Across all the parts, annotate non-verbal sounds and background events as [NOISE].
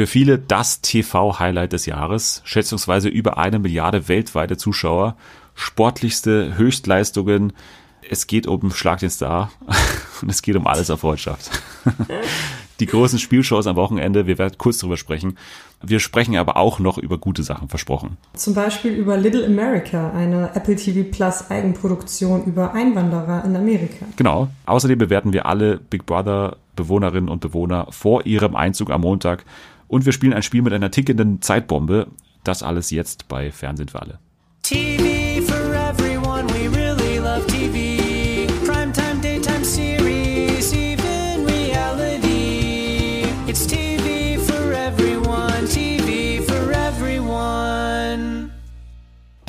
Für viele das TV-Highlight des Jahres, schätzungsweise über eine Milliarde weltweite Zuschauer, sportlichste Höchstleistungen. Es geht um Schlag den Star [LAUGHS] und es geht um alles auf Freundschaft. [LAUGHS] Die großen Spielshows am Wochenende, wir werden kurz drüber sprechen. Wir sprechen aber auch noch über gute Sachen, versprochen. Zum Beispiel über Little America, eine Apple TV Plus Eigenproduktion über Einwanderer in Amerika. Genau. Außerdem bewerten wir alle Big Brother Bewohnerinnen und Bewohner vor ihrem Einzug am Montag und wir spielen ein Spiel mit einer tickenden Zeitbombe. Das alles jetzt bei Fernsehen für alle. TV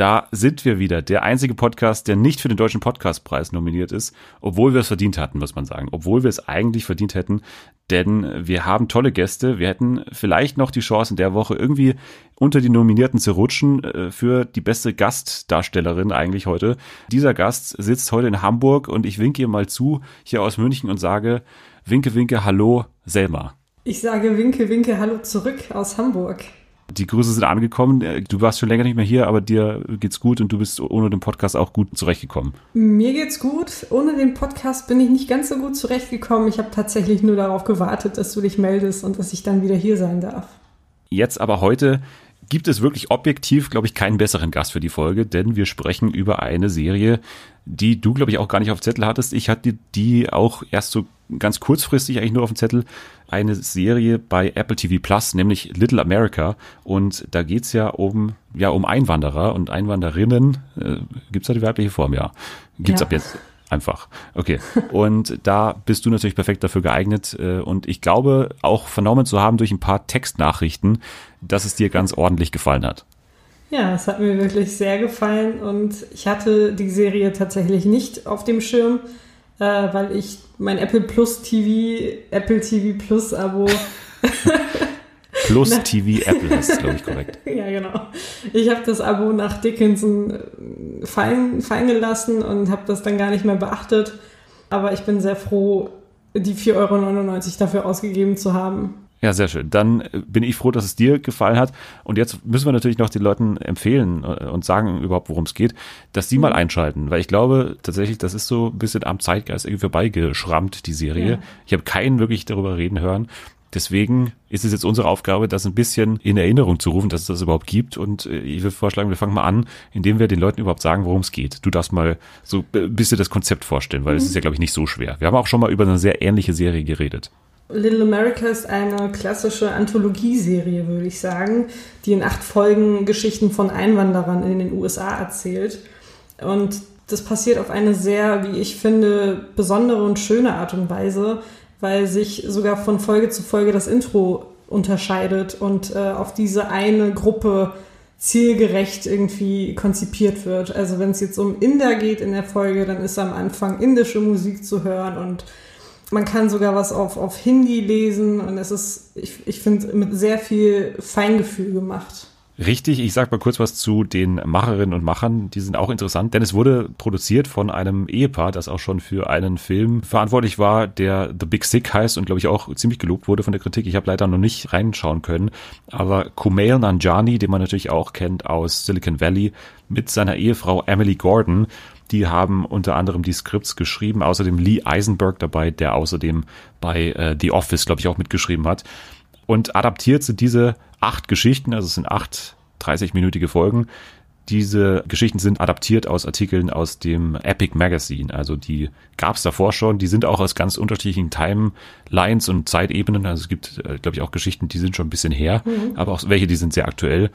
Da sind wir wieder. Der einzige Podcast, der nicht für den Deutschen Podcastpreis nominiert ist, obwohl wir es verdient hatten, muss man sagen. Obwohl wir es eigentlich verdient hätten, denn wir haben tolle Gäste. Wir hätten vielleicht noch die Chance in der Woche irgendwie unter die Nominierten zu rutschen äh, für die beste Gastdarstellerin eigentlich heute. Dieser Gast sitzt heute in Hamburg und ich winke ihr mal zu hier aus München und sage Winke, winke, hallo, Selma. Ich sage Winke, winke, hallo zurück aus Hamburg. Die Grüße sind angekommen. Äh, du warst schon länger nicht mehr hier, aber dir geht's gut und du bist ohne den Podcast auch gut zurechtgekommen. Mir geht's gut. Ohne den Podcast bin ich nicht ganz so gut zurechtgekommen. Ich habe tatsächlich nur darauf gewartet, dass du dich meldest und dass ich dann wieder hier sein darf. Jetzt aber heute gibt es wirklich objektiv, glaube ich, keinen besseren Gast für die Folge, denn wir sprechen über eine Serie, die du, glaube ich, auch gar nicht auf Zettel hattest. Ich hatte die auch erst so ganz kurzfristig eigentlich nur auf dem Zettel. Eine Serie bei Apple TV Plus, nämlich Little America. Und da geht's ja um, ja, um Einwanderer und Einwanderinnen. Äh, gibt's da die weibliche Form? Ja. Gibt's ja. ab jetzt einfach. Okay. Und da bist du natürlich perfekt dafür geeignet. Äh, und ich glaube, auch vernommen zu haben durch ein paar Textnachrichten, dass es dir ganz ordentlich gefallen hat. Ja, es hat mir wirklich sehr gefallen und ich hatte die Serie tatsächlich nicht auf dem Schirm, äh, weil ich mein Apple Plus TV, Apple TV Plus Abo [LAUGHS] Plus TV Apple ist, glaube ich, korrekt. [LAUGHS] ja, genau. Ich habe das Abo nach Dickinson äh, fallen, fallen gelassen und habe das dann gar nicht mehr beachtet. Aber ich bin sehr froh, die 4,99 Euro dafür ausgegeben zu haben. Ja, sehr schön. Dann äh, bin ich froh, dass es dir gefallen hat. Und jetzt müssen wir natürlich noch den Leuten empfehlen äh, und sagen überhaupt, worum es geht, dass sie mhm. mal einschalten. Weil ich glaube tatsächlich, das ist so ein bisschen am Zeitgeist irgendwie vorbeigeschrammt, die Serie. Ja. Ich habe keinen wirklich darüber reden hören. Deswegen ist es jetzt unsere Aufgabe, das ein bisschen in Erinnerung zu rufen, dass es das überhaupt gibt. Und äh, ich würde vorschlagen, wir fangen mal an, indem wir den Leuten überhaupt sagen, worum es geht. Du darfst mal so ein bisschen das Konzept vorstellen, weil es mhm. ist ja, glaube ich, nicht so schwer. Wir haben auch schon mal über eine sehr ähnliche Serie geredet. Little America ist eine klassische Anthologieserie, würde ich sagen, die in acht Folgen Geschichten von Einwanderern in den USA erzählt. Und das passiert auf eine sehr, wie ich finde, besondere und schöne Art und Weise weil sich sogar von Folge zu Folge das Intro unterscheidet und äh, auf diese eine Gruppe zielgerecht irgendwie konzipiert wird. Also wenn es jetzt um Inder geht in der Folge, dann ist am Anfang indische Musik zu hören und man kann sogar was auf, auf Hindi lesen und es ist, ich, ich finde, mit sehr viel Feingefühl gemacht. Richtig, ich sag mal kurz was zu den Macherinnen und Machern, die sind auch interessant, denn es wurde produziert von einem Ehepaar, das auch schon für einen Film verantwortlich war, der The Big Sick heißt und glaube ich auch ziemlich gelobt wurde von der Kritik. Ich habe leider noch nicht reinschauen können, aber Kumail Nanjani, den man natürlich auch kennt aus Silicon Valley, mit seiner Ehefrau Emily Gordon, die haben unter anderem die Skripts geschrieben, außerdem Lee Eisenberg dabei, der außerdem bei äh, The Office, glaube ich, auch mitgeschrieben hat. Und adaptiert sind diese acht Geschichten, also es sind acht 30-minütige Folgen. Diese Geschichten sind adaptiert aus Artikeln aus dem Epic Magazine. Also die gab es davor schon. Die sind auch aus ganz unterschiedlichen Timelines und Zeitebenen. Also es gibt, äh, glaube ich, auch Geschichten, die sind schon ein bisschen her, mhm. aber auch welche, die sind sehr aktuell.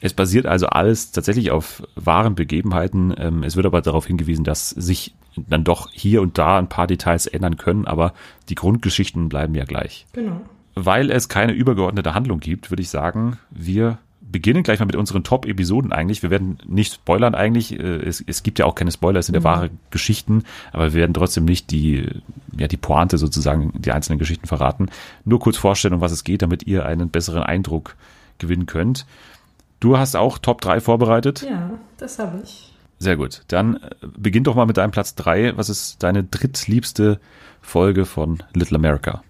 Es basiert also alles tatsächlich auf wahren Begebenheiten. Ähm, es wird aber darauf hingewiesen, dass sich dann doch hier und da ein paar Details ändern können, aber die Grundgeschichten bleiben ja gleich. Genau. Weil es keine übergeordnete Handlung gibt, würde ich sagen, wir beginnen gleich mal mit unseren Top-Episoden eigentlich. Wir werden nicht spoilern eigentlich. Äh, es, es gibt ja auch keine Spoiler, es sind ja mhm. wahre Geschichten, aber wir werden trotzdem nicht die, ja, die Pointe sozusagen, die einzelnen Geschichten verraten. Nur kurz vorstellen, um was es geht, damit ihr einen besseren Eindruck gewinnen könnt. Du hast auch Top 3 vorbereitet? Ja, das habe ich. Sehr gut. Dann äh, beginn doch mal mit deinem Platz 3. Was ist deine drittliebste Folge von Little America?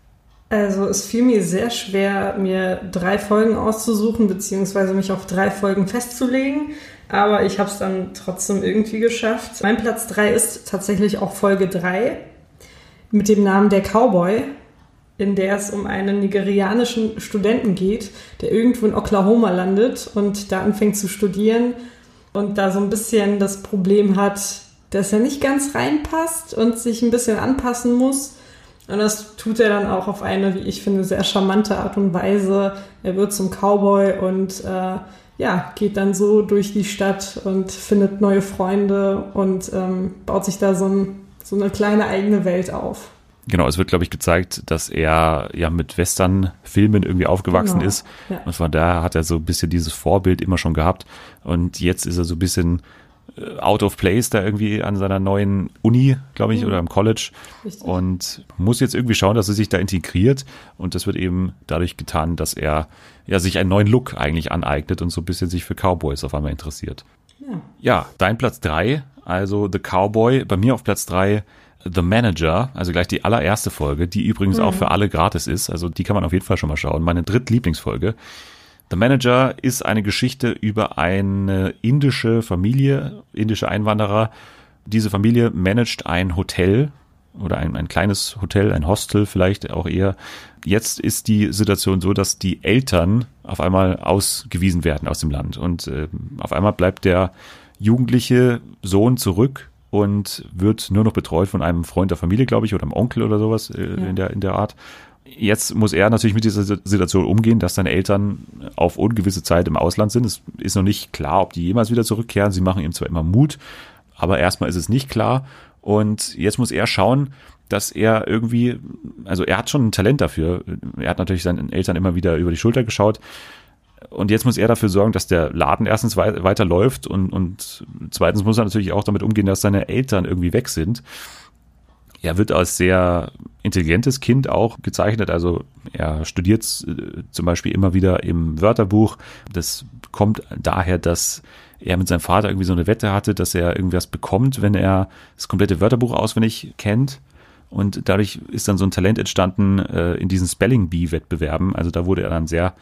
Also es fiel mir sehr schwer, mir drei Folgen auszusuchen, beziehungsweise mich auf drei Folgen festzulegen. Aber ich habe es dann trotzdem irgendwie geschafft. Mein Platz 3 ist tatsächlich auch Folge 3 mit dem Namen Der Cowboy, in der es um einen nigerianischen Studenten geht, der irgendwo in Oklahoma landet und da anfängt zu studieren und da so ein bisschen das Problem hat, dass er nicht ganz reinpasst und sich ein bisschen anpassen muss. Und das tut er dann auch auf eine, wie ich finde, sehr charmante Art und Weise. Er wird zum Cowboy und äh, ja, geht dann so durch die Stadt und findet neue Freunde und ähm, baut sich da so, ein, so eine kleine eigene Welt auf. Genau, es wird, glaube ich, gezeigt, dass er ja mit Western-Filmen irgendwie aufgewachsen genau, ist. Ja. Und von daher hat er so ein bisschen dieses Vorbild immer schon gehabt. Und jetzt ist er so ein bisschen out of place da irgendwie an seiner neuen Uni, glaube ich, mhm. oder im College. Richtig. Und muss jetzt irgendwie schauen, dass er sich da integriert. Und das wird eben dadurch getan, dass er ja sich einen neuen Look eigentlich aneignet und so ein bisschen sich für Cowboys auf einmal interessiert. Ja, ja dein Platz drei, also The Cowboy, bei mir auf Platz drei The Manager, also gleich die allererste Folge, die übrigens mhm. auch für alle gratis ist. Also die kann man auf jeden Fall schon mal schauen. Meine drittlieblingsfolge. The Manager ist eine Geschichte über eine indische Familie, indische Einwanderer. Diese Familie managt ein Hotel oder ein, ein kleines Hotel, ein Hostel vielleicht auch eher. Jetzt ist die Situation so, dass die Eltern auf einmal ausgewiesen werden aus dem Land und äh, auf einmal bleibt der jugendliche Sohn zurück und wird nur noch betreut von einem Freund der Familie, glaube ich, oder einem Onkel oder sowas äh, ja. in, der, in der Art. Jetzt muss er natürlich mit dieser Situation umgehen, dass seine Eltern auf ungewisse Zeit im Ausland sind. Es ist noch nicht klar, ob die jemals wieder zurückkehren. Sie machen ihm zwar immer Mut, aber erstmal ist es nicht klar. Und jetzt muss er schauen, dass er irgendwie, also er hat schon ein Talent dafür. Er hat natürlich seinen Eltern immer wieder über die Schulter geschaut, und jetzt muss er dafür sorgen, dass der Laden erstens weiterläuft und, und zweitens muss er natürlich auch damit umgehen, dass seine Eltern irgendwie weg sind. Er wird als sehr intelligentes Kind auch gezeichnet. Also er studiert äh, zum Beispiel immer wieder im Wörterbuch. Das kommt daher, dass er mit seinem Vater irgendwie so eine Wette hatte, dass er irgendwas bekommt, wenn er das komplette Wörterbuch auswendig kennt. Und dadurch ist dann so ein Talent entstanden äh, in diesen Spelling Bee-Wettbewerben. Also da wurde er dann sehr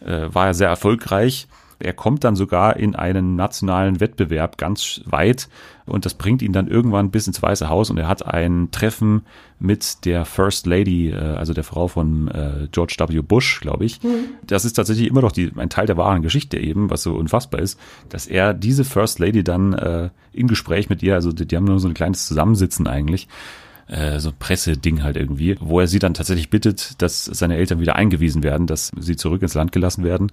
äh, war er sehr erfolgreich. Er kommt dann sogar in einen nationalen Wettbewerb ganz weit und das bringt ihn dann irgendwann bis ins Weiße Haus und er hat ein Treffen mit der First Lady, äh, also der Frau von äh, George W. Bush, glaube ich. Mhm. Das ist tatsächlich immer noch die, ein Teil der wahren Geschichte eben, was so unfassbar ist, dass er diese First Lady dann äh, im Gespräch mit ihr, also die, die haben nur so ein kleines Zusammensitzen eigentlich, äh, so Presseding halt irgendwie, wo er sie dann tatsächlich bittet, dass seine Eltern wieder eingewiesen werden, dass sie zurück ins Land gelassen werden.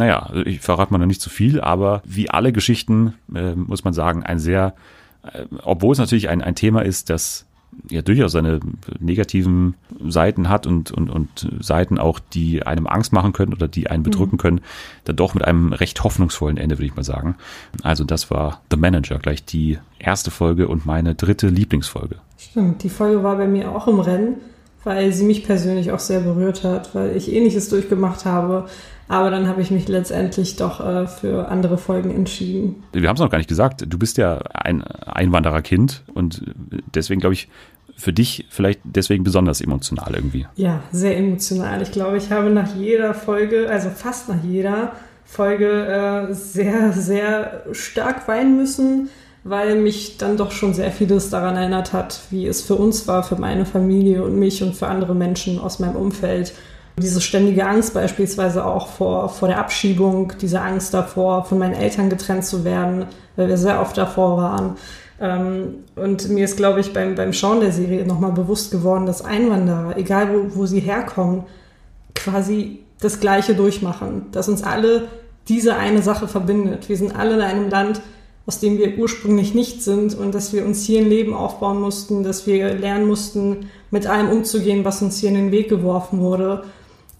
Naja, ich verrate mal noch nicht zu viel, aber wie alle Geschichten, äh, muss man sagen, ein sehr, äh, obwohl es natürlich ein, ein Thema ist, das ja durchaus seine negativen Seiten hat und, und, und Seiten auch, die einem Angst machen können oder die einen bedrücken mhm. können, dann doch mit einem recht hoffnungsvollen Ende, würde ich mal sagen. Also das war The Manager, gleich die erste Folge und meine dritte Lieblingsfolge. Stimmt, die Folge war bei mir auch im Rennen, weil sie mich persönlich auch sehr berührt hat, weil ich ähnliches durchgemacht habe. Aber dann habe ich mich letztendlich doch äh, für andere Folgen entschieden. Wir haben es noch gar nicht gesagt. Du bist ja ein Einwandererkind und deswegen glaube ich, für dich vielleicht deswegen besonders emotional irgendwie. Ja, sehr emotional. Ich glaube, ich habe nach jeder Folge, also fast nach jeder Folge, äh, sehr, sehr stark weinen müssen weil mich dann doch schon sehr vieles daran erinnert hat, wie es für uns war, für meine Familie und mich und für andere Menschen aus meinem Umfeld. Diese ständige Angst beispielsweise auch vor, vor der Abschiebung, diese Angst davor, von meinen Eltern getrennt zu werden, weil wir sehr oft davor waren. Ähm, und mir ist, glaube ich, beim, beim Schauen der Serie nochmal bewusst geworden, dass Einwanderer, egal wo, wo sie herkommen, quasi das Gleiche durchmachen, dass uns alle diese eine Sache verbindet. Wir sind alle in einem Land, aus dem wir ursprünglich nicht sind und dass wir uns hier ein Leben aufbauen mussten, dass wir lernen mussten, mit allem umzugehen, was uns hier in den Weg geworfen wurde.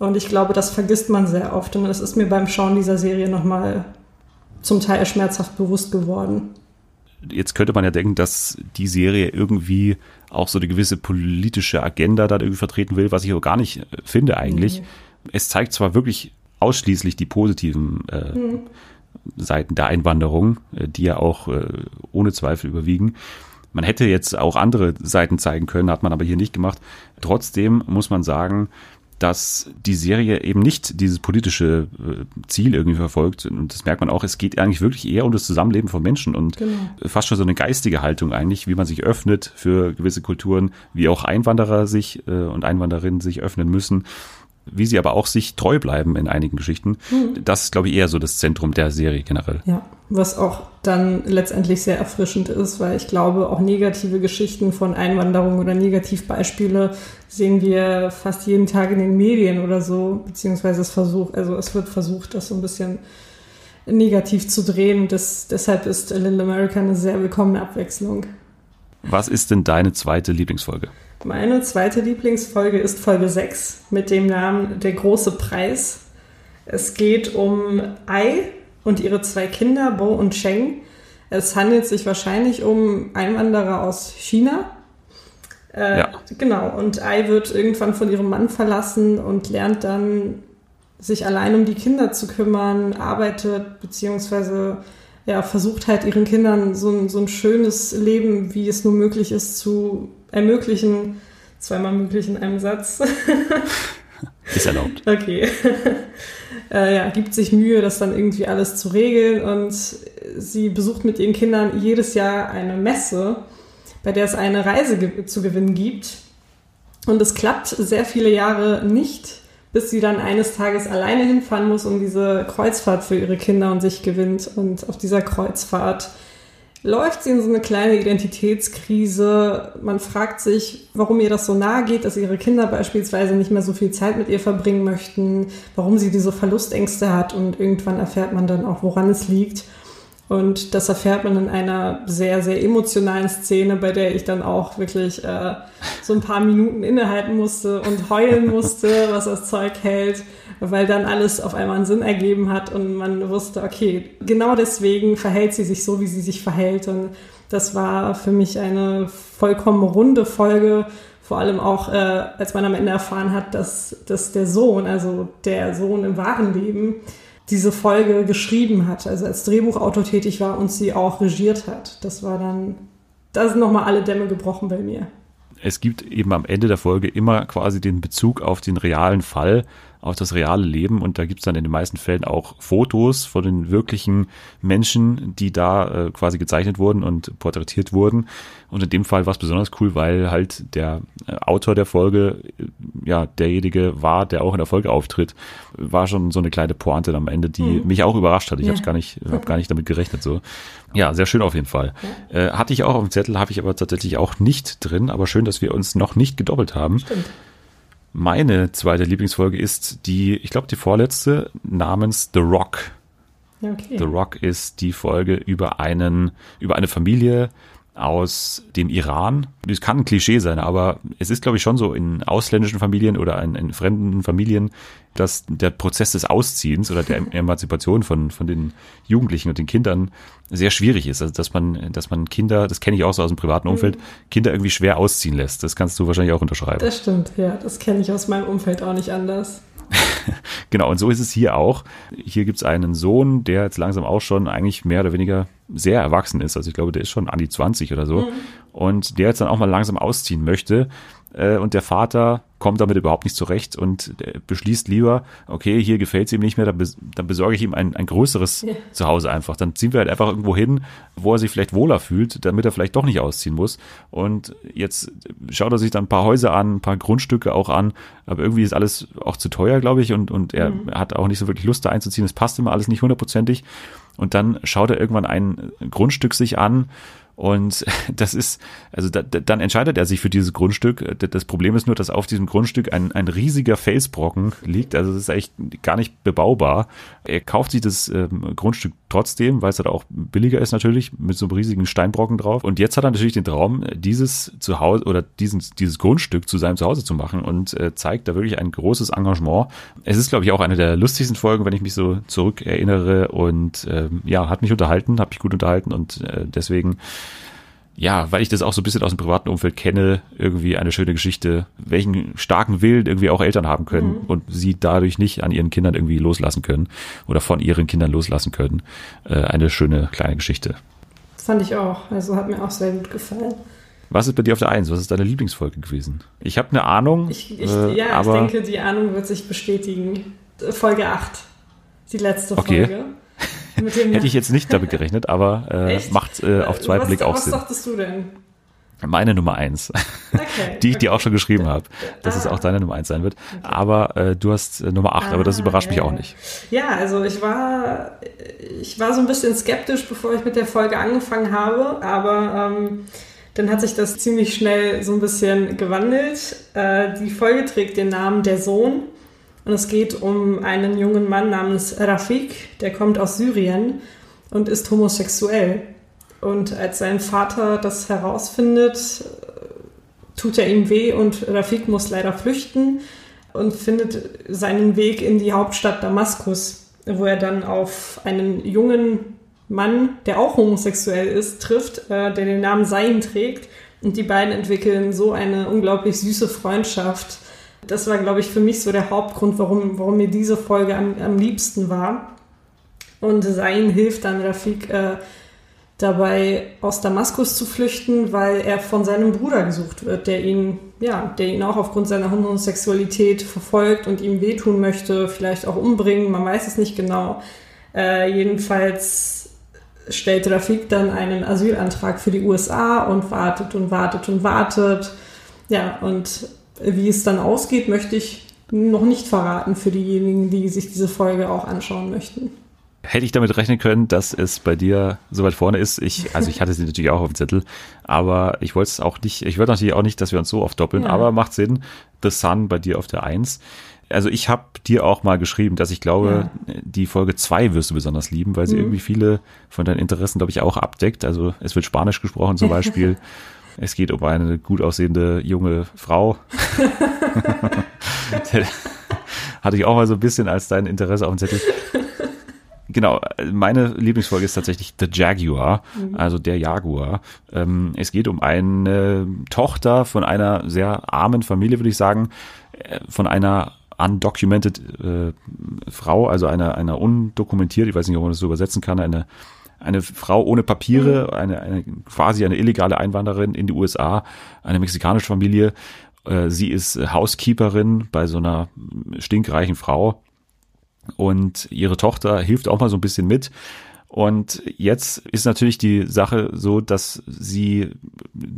Und ich glaube, das vergisst man sehr oft. Und das ist mir beim Schauen dieser Serie nochmal zum Teil schmerzhaft bewusst geworden. Jetzt könnte man ja denken, dass die Serie irgendwie auch so eine gewisse politische Agenda da irgendwie vertreten will, was ich aber gar nicht finde eigentlich. Mhm. Es zeigt zwar wirklich ausschließlich die positiven äh, mhm. Seiten der Einwanderung, äh, die ja auch äh, ohne Zweifel überwiegen. Man hätte jetzt auch andere Seiten zeigen können, hat man aber hier nicht gemacht. Trotzdem muss man sagen, dass die Serie eben nicht dieses politische äh, Ziel irgendwie verfolgt. Und das merkt man auch, es geht eigentlich wirklich eher um das Zusammenleben von Menschen und genau. fast schon so eine geistige Haltung eigentlich, wie man sich öffnet für gewisse Kulturen, wie auch Einwanderer sich äh, und Einwanderinnen sich öffnen müssen wie sie aber auch sich treu bleiben in einigen Geschichten. Mhm. Das ist, glaube ich, eher so das Zentrum der Serie generell. Ja, was auch dann letztendlich sehr erfrischend ist, weil ich glaube, auch negative Geschichten von Einwanderung oder Negativbeispiele sehen wir fast jeden Tag in den Medien oder so, beziehungsweise es versucht, also es wird versucht, das so ein bisschen negativ zu drehen. Das, deshalb ist Little America eine sehr willkommene Abwechslung. Was ist denn deine zweite Lieblingsfolge? Meine zweite Lieblingsfolge ist Folge 6 mit dem Namen Der große Preis. Es geht um Ai und ihre zwei Kinder, Bo und Cheng. Es handelt sich wahrscheinlich um Einwanderer aus China. Äh, ja. Genau, und Ai wird irgendwann von ihrem Mann verlassen und lernt dann, sich allein um die Kinder zu kümmern, arbeitet beziehungsweise ja, versucht halt ihren Kindern so ein, so ein schönes Leben, wie es nur möglich ist, zu ermöglichen. Zweimal möglich in einem Satz. [LAUGHS] ist erlaubt. Okay. Äh, ja, gibt sich Mühe, das dann irgendwie alles zu regeln und sie besucht mit ihren Kindern jedes Jahr eine Messe, bei der es eine Reise ge zu gewinnen gibt. Und es klappt sehr viele Jahre nicht bis sie dann eines Tages alleine hinfahren muss und diese Kreuzfahrt für ihre Kinder und sich gewinnt. Und auf dieser Kreuzfahrt läuft sie in so eine kleine Identitätskrise. Man fragt sich, warum ihr das so nahe geht, dass ihre Kinder beispielsweise nicht mehr so viel Zeit mit ihr verbringen möchten, warum sie diese Verlustängste hat und irgendwann erfährt man dann auch, woran es liegt. Und das erfährt man in einer sehr, sehr emotionalen Szene, bei der ich dann auch wirklich äh, so ein paar Minuten innehalten musste und heulen musste, [LAUGHS] was das Zeug hält, weil dann alles auf einmal einen Sinn ergeben hat und man wusste, okay, genau deswegen verhält sie sich so, wie sie sich verhält. Und das war für mich eine vollkommen runde Folge, vor allem auch, äh, als man am Ende erfahren hat, dass, dass der Sohn, also der Sohn im wahren Leben, diese Folge geschrieben hat, also als Drehbuchautor tätig war und sie auch regiert hat. Das war dann, da sind nochmal alle Dämme gebrochen bei mir. Es gibt eben am Ende der Folge immer quasi den Bezug auf den realen Fall auf das reale Leben und da gibt's dann in den meisten Fällen auch Fotos von den wirklichen Menschen, die da äh, quasi gezeichnet wurden und porträtiert wurden. Und in dem Fall war es besonders cool, weil halt der äh, Autor der Folge, äh, ja, derjenige war, der auch in der Folge auftritt, war schon so eine kleine Pointe am Ende, die mhm. mich auch überrascht hat. Ich ja. habe gar nicht, habe gar nicht damit gerechnet so. Ja, sehr schön auf jeden Fall. Ja. Äh, hatte ich auch auf dem Zettel, habe ich aber tatsächlich auch nicht drin. Aber schön, dass wir uns noch nicht gedoppelt haben. Stimmt. Meine zweite Lieblingsfolge ist die, ich glaube, die vorletzte namens The Rock. Okay. The Rock ist die Folge über einen, über eine Familie, aus dem Iran. Das kann ein Klischee sein, aber es ist, glaube ich, schon so in ausländischen Familien oder in, in, fremden Familien, dass der Prozess des Ausziehens oder der [LAUGHS] Emanzipation von, von den Jugendlichen und den Kindern sehr schwierig ist. Also, dass man, dass man Kinder, das kenne ich auch so aus dem privaten Umfeld, mhm. Kinder irgendwie schwer ausziehen lässt. Das kannst du wahrscheinlich auch unterschreiben. Das stimmt, ja. Das kenne ich aus meinem Umfeld auch nicht anders. [LAUGHS] genau, und so ist es hier auch. Hier gibt es einen Sohn, der jetzt langsam auch schon eigentlich mehr oder weniger sehr erwachsen ist. Also ich glaube, der ist schon an die 20 oder so. Mhm. Und der jetzt dann auch mal langsam ausziehen möchte. Äh, und der Vater kommt damit überhaupt nicht zurecht und beschließt lieber, okay, hier gefällt es ihm nicht mehr, dann besorge ich ihm ein, ein größeres ja. Zuhause einfach. Dann ziehen wir halt einfach irgendwo hin, wo er sich vielleicht wohler fühlt, damit er vielleicht doch nicht ausziehen muss. Und jetzt schaut er sich dann ein paar Häuser an, ein paar Grundstücke auch an, aber irgendwie ist alles auch zu teuer, glaube ich, und, und er mhm. hat auch nicht so wirklich Lust da einzuziehen. Es passt immer alles nicht hundertprozentig. Und dann schaut er irgendwann ein Grundstück sich an, und [LAUGHS] das ist, also da, dann entscheidet er sich für dieses Grundstück. Das Problem ist nur, dass auf diesem Grundstück ein, ein riesiger Felsbrocken liegt. Also es ist echt gar nicht bebaubar. Er kauft sich das ähm, Grundstück trotzdem, weil es halt auch billiger ist natürlich, mit so einem riesigen Steinbrocken drauf. Und jetzt hat er natürlich den Traum, dieses Zuhause oder diesen, dieses Grundstück zu seinem Zuhause zu machen und äh, zeigt da wirklich ein großes Engagement. Es ist, glaube ich, auch eine der lustigsten Folgen, wenn ich mich so zurück erinnere und ähm, ja, hat mich unterhalten, hat mich gut unterhalten und äh, deswegen ja, weil ich das auch so ein bisschen aus dem privaten Umfeld kenne, irgendwie eine schöne Geschichte, welchen starken Willen irgendwie auch Eltern haben können mhm. und sie dadurch nicht an ihren Kindern irgendwie loslassen können oder von ihren Kindern loslassen können. Äh, eine schöne kleine Geschichte. Das fand ich auch. Also hat mir auch sehr gut gefallen. Was ist bei dir auf der Eins? Was ist deine Lieblingsfolge gewesen? Ich habe eine Ahnung. Ich, ich, äh, ja, aber ich denke, die Ahnung wird sich bestätigen. Folge 8. Die letzte okay. Folge. [LAUGHS] Hätte ich jetzt nicht damit gerechnet, aber äh, [LAUGHS] macht äh, auf zwei Blick auch was Sinn. Was dachtest du denn? Meine Nummer eins, [LAUGHS] okay, die ich okay. dir auch schon geschrieben habe, dass ah. es auch deine Nummer eins sein wird. Okay. Aber äh, du hast äh, Nummer acht, ah, aber das ah, überrascht ja, mich auch nicht. Ja, also ich war, ich war so ein bisschen skeptisch, bevor ich mit der Folge angefangen habe, aber ähm, dann hat sich das ziemlich schnell so ein bisschen gewandelt. Äh, die Folge trägt den Namen Der Sohn und es geht um einen jungen Mann namens Rafik, der kommt aus Syrien und ist homosexuell. Und als sein Vater das herausfindet, tut er ihm weh und Rafik muss leider flüchten und findet seinen Weg in die Hauptstadt Damaskus, wo er dann auf einen jungen Mann, der auch homosexuell ist, trifft, äh, der den Namen Sein trägt. Und die beiden entwickeln so eine unglaublich süße Freundschaft. Das war, glaube ich, für mich so der Hauptgrund, warum, warum mir diese Folge am, am liebsten war. Und Sein hilft dann Rafik, äh, dabei aus Damaskus zu flüchten, weil er von seinem Bruder gesucht wird, der ihn, ja, der ihn auch aufgrund seiner Homosexualität verfolgt und ihm wehtun möchte, vielleicht auch umbringen, man weiß es nicht genau. Äh, jedenfalls stellt Rafik dann einen Asylantrag für die USA und wartet und wartet und wartet. Ja, und wie es dann ausgeht, möchte ich noch nicht verraten für diejenigen, die sich diese Folge auch anschauen möchten. Hätte ich damit rechnen können, dass es bei dir so weit vorne ist? Ich, also ich hatte sie [LAUGHS] natürlich auch auf dem Zettel, aber ich wollte es auch nicht, ich wollte natürlich auch nicht, dass wir uns so oft doppeln, ja. aber macht Sinn. The Sun bei dir auf der Eins. Also ich habe dir auch mal geschrieben, dass ich glaube, ja. die Folge zwei wirst du besonders lieben, weil sie mhm. irgendwie viele von deinen Interessen, glaube ich, auch abdeckt. Also es wird Spanisch gesprochen zum Beispiel. [LAUGHS] es geht um eine gut aussehende junge Frau. [LAUGHS] Hatte ich auch mal so ein bisschen als dein Interesse auf dem Zettel genau, meine Lieblingsfolge ist tatsächlich The Jaguar, mhm. also der Jaguar. Ähm, es geht um eine Tochter von einer sehr armen Familie, würde ich sagen, äh, von einer undocumented äh, Frau, also einer, einer undokumentiert, ich weiß nicht, ob man das so übersetzen kann, eine eine Frau ohne Papiere, mhm. eine, eine quasi eine illegale Einwanderin in die USA, eine mexikanische Familie. Äh, sie ist Housekeeperin bei so einer stinkreichen Frau und ihre Tochter hilft auch mal so ein bisschen mit. Und jetzt ist natürlich die Sache so, dass sie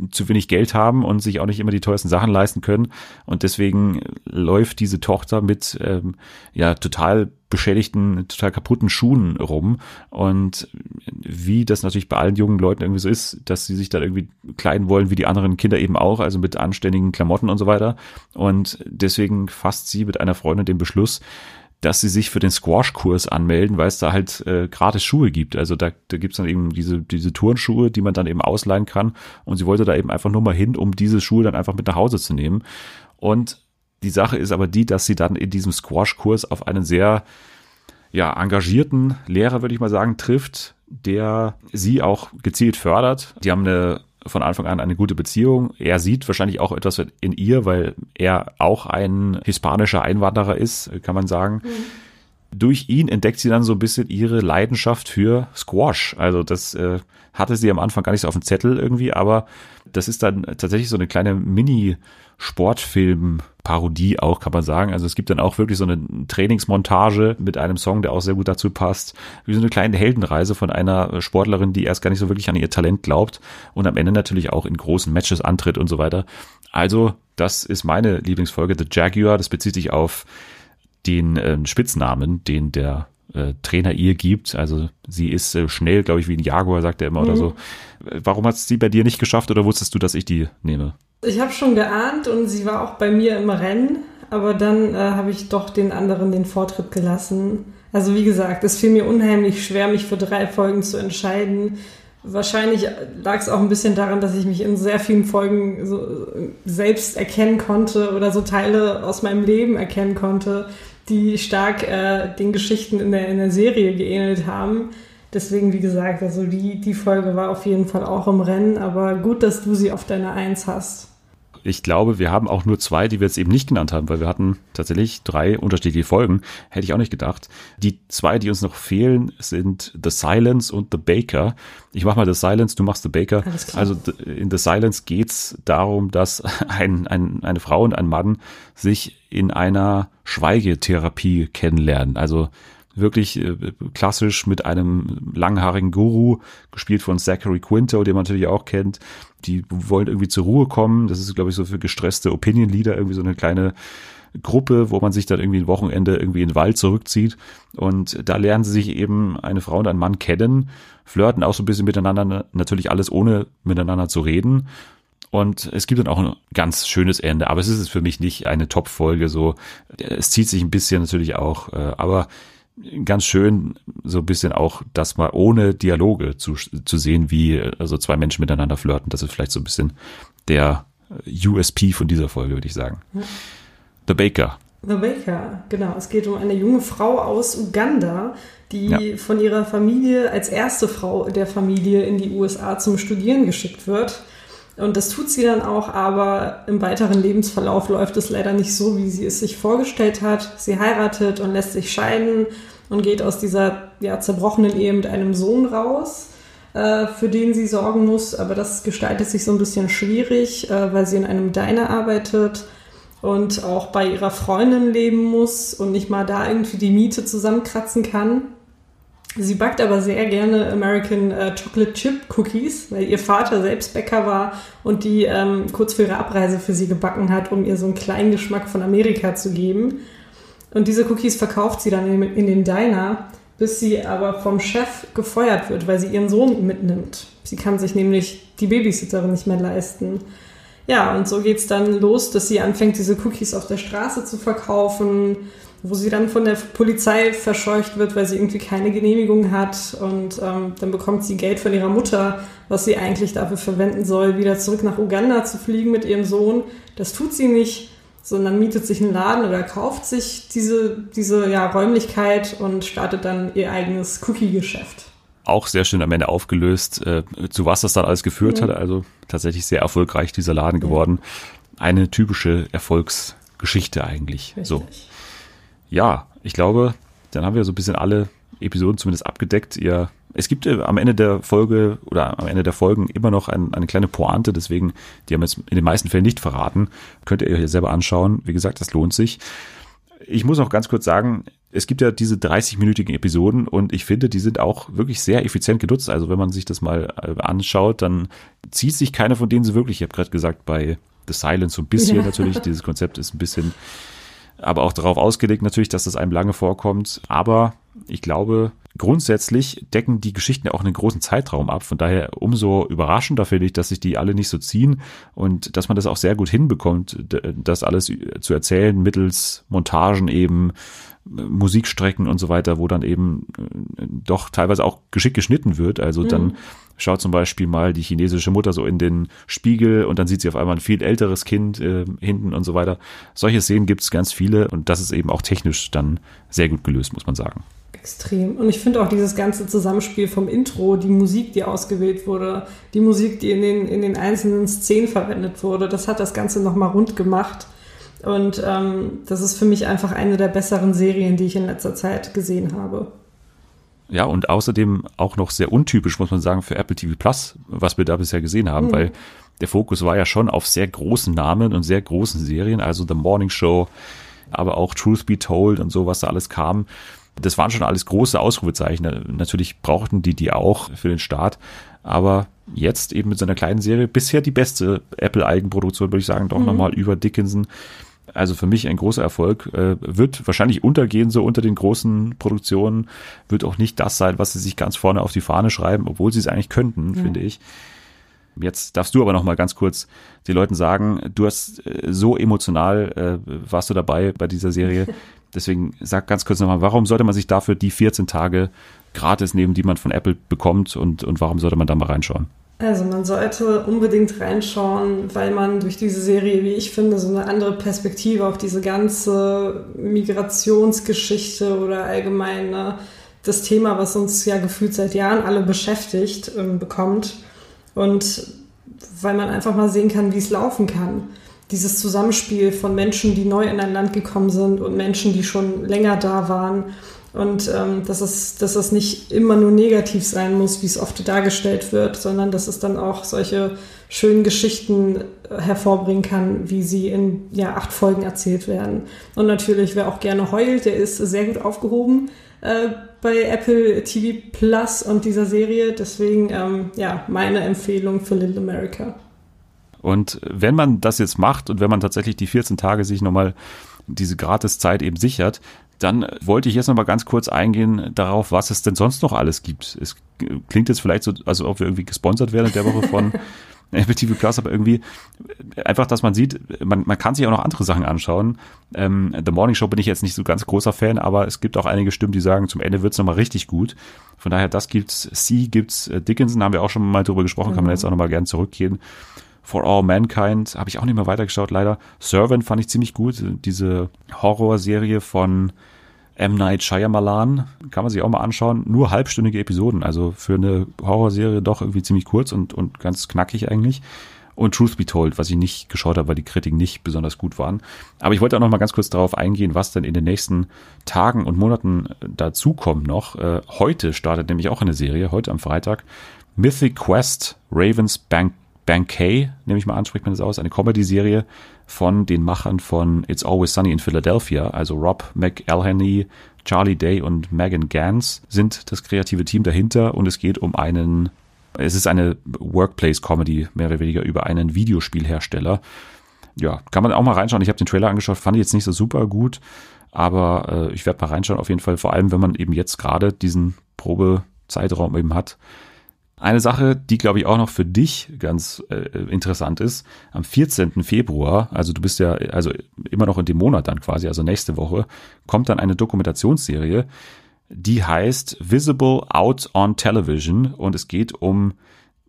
zu wenig Geld haben und sich auch nicht immer die teuersten Sachen leisten können. Und deswegen läuft diese Tochter mit ähm, ja total beschädigten, total kaputten Schuhen rum. Und wie das natürlich bei allen jungen Leuten irgendwie so ist, dass sie sich da irgendwie kleiden wollen, wie die anderen Kinder eben auch, also mit anständigen Klamotten und so weiter. Und deswegen fasst sie mit einer Freundin den Beschluss, dass sie sich für den Squash-Kurs anmelden, weil es da halt äh, gratis Schuhe gibt. Also da, da gibt's dann eben diese, diese Turnschuhe, die man dann eben ausleihen kann. Und sie wollte da eben einfach nur mal hin, um diese Schuhe dann einfach mit nach Hause zu nehmen. Und die Sache ist aber die, dass sie dann in diesem Squash-Kurs auf einen sehr ja, engagierten Lehrer, würde ich mal sagen, trifft, der sie auch gezielt fördert. Die haben eine von Anfang an eine gute Beziehung. Er sieht wahrscheinlich auch etwas in ihr, weil er auch ein hispanischer Einwanderer ist, kann man sagen. Mhm. Durch ihn entdeckt sie dann so ein bisschen ihre Leidenschaft für Squash. Also das äh, hatte sie am Anfang gar nicht so auf dem Zettel irgendwie, aber das ist dann tatsächlich so eine kleine Mini- Sportfilm-Parodie auch, kann man sagen. Also es gibt dann auch wirklich so eine Trainingsmontage mit einem Song, der auch sehr gut dazu passt. Wie so eine kleine Heldenreise von einer Sportlerin, die erst gar nicht so wirklich an ihr Talent glaubt und am Ende natürlich auch in großen Matches antritt und so weiter. Also, das ist meine Lieblingsfolge, The Jaguar. Das bezieht sich auf den äh, Spitznamen, den der äh, Trainer ihr gibt. Also sie ist äh, schnell, glaube ich, wie ein Jaguar, sagt er immer mhm. oder so. Warum hat es sie bei dir nicht geschafft oder wusstest du, dass ich die nehme? Ich habe schon geahnt und sie war auch bei mir im Rennen, aber dann äh, habe ich doch den anderen den Vortritt gelassen. Also wie gesagt, es fiel mir unheimlich schwer, mich für drei Folgen zu entscheiden. Wahrscheinlich lag es auch ein bisschen daran, dass ich mich in sehr vielen Folgen so selbst erkennen konnte oder so Teile aus meinem Leben erkennen konnte, die stark äh, den Geschichten in der, in der Serie geähnelt haben. Deswegen, wie gesagt, also die, die Folge war auf jeden Fall auch im Rennen, aber gut, dass du sie auf deiner Eins hast ich glaube, wir haben auch nur zwei, die wir jetzt eben nicht genannt haben, weil wir hatten tatsächlich drei unterschiedliche Folgen. Hätte ich auch nicht gedacht. Die zwei, die uns noch fehlen, sind The Silence und The Baker. Ich mach mal The Silence, du machst The Baker. Also in The Silence geht's darum, dass [LAUGHS] ein, ein, eine Frau und ein Mann sich in einer Schweigetherapie kennenlernen. Also wirklich äh, klassisch mit einem langhaarigen Guru, gespielt von Zachary Quinto, den man natürlich auch kennt. Die wollen irgendwie zur Ruhe kommen. Das ist, glaube ich, so für gestresste Opinion Leader irgendwie so eine kleine Gruppe, wo man sich dann irgendwie ein Wochenende irgendwie in den Wald zurückzieht. Und da lernen sie sich eben eine Frau und ein Mann kennen, flirten auch so ein bisschen miteinander, natürlich alles ohne miteinander zu reden. Und es gibt dann auch ein ganz schönes Ende, aber es ist für mich nicht eine Top-Folge so. Es zieht sich ein bisschen natürlich auch, äh, aber ganz schön so ein bisschen auch das mal ohne Dialoge zu, zu sehen, wie also zwei Menschen miteinander flirten. Das ist vielleicht so ein bisschen der USP von dieser Folge, würde ich sagen. Ja. The Baker. The Baker, genau. Es geht um eine junge Frau aus Uganda, die ja. von ihrer Familie als erste Frau der Familie in die USA zum Studieren geschickt wird. Und das tut sie dann auch, aber im weiteren Lebensverlauf läuft es leider nicht so, wie sie es sich vorgestellt hat. Sie heiratet und lässt sich scheiden und geht aus dieser ja, zerbrochenen Ehe mit einem Sohn raus, äh, für den sie sorgen muss. Aber das gestaltet sich so ein bisschen schwierig, äh, weil sie in einem Diner arbeitet und auch bei ihrer Freundin leben muss und nicht mal da irgendwie die Miete zusammenkratzen kann. Sie backt aber sehr gerne American äh, Chocolate Chip Cookies, weil ihr Vater selbst Bäcker war und die ähm, kurz vor ihrer Abreise für sie gebacken hat, um ihr so einen kleinen Geschmack von Amerika zu geben. Und diese Cookies verkauft sie dann in, in den Diner, bis sie aber vom Chef gefeuert wird, weil sie ihren Sohn mitnimmt. Sie kann sich nämlich die Babysitterin nicht mehr leisten. Ja, und so geht's dann los, dass sie anfängt, diese Cookies auf der Straße zu verkaufen wo sie dann von der Polizei verscheucht wird, weil sie irgendwie keine Genehmigung hat. Und ähm, dann bekommt sie Geld von ihrer Mutter, was sie eigentlich dafür verwenden soll, wieder zurück nach Uganda zu fliegen mit ihrem Sohn. Das tut sie nicht, sondern mietet sich einen Laden oder kauft sich diese, diese ja, Räumlichkeit und startet dann ihr eigenes Cookie-Geschäft. Auch sehr schön am Ende aufgelöst, äh, zu was das dann alles geführt mhm. hat. Also tatsächlich sehr erfolgreich dieser Laden geworden. Eine typische Erfolgsgeschichte eigentlich. Richtig. So ja, ich glaube, dann haben wir so ein bisschen alle Episoden zumindest abgedeckt. Ihr, es gibt äh, am Ende der Folge oder am Ende der Folgen immer noch ein, eine kleine Pointe, deswegen, die haben wir jetzt in den meisten Fällen nicht verraten. Könnt ihr euch selber anschauen. Wie gesagt, das lohnt sich. Ich muss noch ganz kurz sagen, es gibt ja diese 30-minütigen Episoden und ich finde, die sind auch wirklich sehr effizient genutzt. Also wenn man sich das mal äh, anschaut, dann zieht sich keiner von denen so wirklich. Ich habe gerade gesagt, bei The Silence so ein bisschen ja. natürlich. Dieses [LAUGHS] Konzept ist ein bisschen aber auch darauf ausgelegt natürlich, dass das einem lange vorkommt. Aber ich glaube, grundsätzlich decken die Geschichten ja auch einen großen Zeitraum ab. Von daher umso überraschender finde ich, dass sich die alle nicht so ziehen und dass man das auch sehr gut hinbekommt, das alles zu erzählen mittels Montagen eben, Musikstrecken und so weiter, wo dann eben äh, doch teilweise auch geschickt geschnitten wird. Also mhm. dann schaut zum Beispiel mal die chinesische Mutter so in den Spiegel und dann sieht sie auf einmal ein viel älteres Kind äh, hinten und so weiter. Solche Szenen gibt es ganz viele und das ist eben auch technisch dann sehr gut gelöst, muss man sagen. Extrem. Und ich finde auch dieses ganze Zusammenspiel vom Intro, die Musik, die ausgewählt wurde, die Musik, die in den, in den einzelnen Szenen verwendet wurde, das hat das Ganze nochmal rund gemacht. Und ähm, das ist für mich einfach eine der besseren Serien, die ich in letzter Zeit gesehen habe. Ja, und außerdem auch noch sehr untypisch, muss man sagen, für Apple TV Plus, was wir da bisher gesehen haben, mhm. weil der Fokus war ja schon auf sehr großen Namen und sehr großen Serien, also The Morning Show, aber auch Truth Be Told und so, was da alles kam. Das waren schon alles große Ausrufezeichen. Natürlich brauchten die die auch für den Start, aber jetzt eben mit so einer kleinen Serie, bisher die beste Apple-Eigenproduktion, würde ich sagen, doch mhm. nochmal über Dickinson also für mich ein großer Erfolg. Äh, wird wahrscheinlich untergehen so unter den großen Produktionen. Wird auch nicht das sein, was sie sich ganz vorne auf die Fahne schreiben, obwohl sie es eigentlich könnten, ja. finde ich. Jetzt darfst du aber noch mal ganz kurz den Leuten sagen, du hast äh, so emotional äh, warst du dabei bei dieser Serie. [LAUGHS] Deswegen sag ganz kurz nochmal, warum sollte man sich dafür die 14 Tage gratis nehmen, die man von Apple bekommt und, und warum sollte man da mal reinschauen? Also man sollte unbedingt reinschauen, weil man durch diese Serie, wie ich finde, so eine andere Perspektive auf diese ganze Migrationsgeschichte oder allgemeine das Thema, was uns ja gefühlt seit Jahren alle beschäftigt, ähm, bekommt. Und weil man einfach mal sehen kann, wie es laufen kann. dieses Zusammenspiel von Menschen, die neu in ein Land gekommen sind und Menschen, die schon länger da waren. Und ähm, dass, es, dass es nicht immer nur negativ sein muss, wie es oft dargestellt wird, sondern dass es dann auch solche schönen Geschichten äh, hervorbringen kann, wie sie in ja, acht Folgen erzählt werden. Und natürlich, wer auch gerne heult, der ist sehr gut aufgehoben äh, bei Apple TV Plus und dieser Serie. Deswegen, ähm, ja, meine Empfehlung für Little America. Und wenn man das jetzt macht und wenn man tatsächlich die 14 Tage sich nochmal diese Gratiszeit eben sichert, dann wollte ich jetzt nochmal ganz kurz eingehen darauf, was es denn sonst noch alles gibt. Es klingt jetzt vielleicht so, als ob wir irgendwie gesponsert werden in der Woche von [LAUGHS] Apple TV Plus, aber irgendwie einfach, dass man sieht, man, man kann sich auch noch andere Sachen anschauen. Ähm, The Morning Show bin ich jetzt nicht so ganz großer Fan, aber es gibt auch einige Stimmen, die sagen, zum Ende wird's nochmal richtig gut. Von daher, das gibt's, C gibt's, äh, Dickinson haben wir auch schon mal drüber gesprochen, mhm. kann man mhm. jetzt auch nochmal gern zurückgehen. For All Mankind habe ich auch nicht mehr weitergeschaut, leider. Servant fand ich ziemlich gut. Diese Horrorserie von M. Night Shyamalan, kann man sich auch mal anschauen. Nur halbstündige Episoden, also für eine Horrorserie doch irgendwie ziemlich kurz und, und ganz knackig eigentlich. Und Truth Be Told, was ich nicht geschaut habe, weil die Kritiken nicht besonders gut waren. Aber ich wollte auch noch mal ganz kurz darauf eingehen, was denn in den nächsten Tagen und Monaten dazukommt noch. Äh, heute startet nämlich auch eine Serie, heute am Freitag. Mythic Quest Ravens Bank Bankay, nehme ich mal an, spricht man das aus, eine Comedy-Serie von den Machern von It's Always Sunny in Philadelphia, also Rob McElhenney, Charlie Day und Megan Gans sind das kreative Team dahinter. Und es geht um einen, es ist eine Workplace-Comedy, mehr oder weniger über einen Videospielhersteller. Ja, kann man auch mal reinschauen. Ich habe den Trailer angeschaut, fand ich jetzt nicht so super gut, aber äh, ich werde mal reinschauen auf jeden Fall, vor allem wenn man eben jetzt gerade diesen Probezeitraum eben hat eine Sache, die glaube ich auch noch für dich ganz äh, interessant ist, am 14. Februar, also du bist ja also immer noch in dem Monat dann quasi, also nächste Woche, kommt dann eine Dokumentationsserie, die heißt Visible Out on Television und es geht um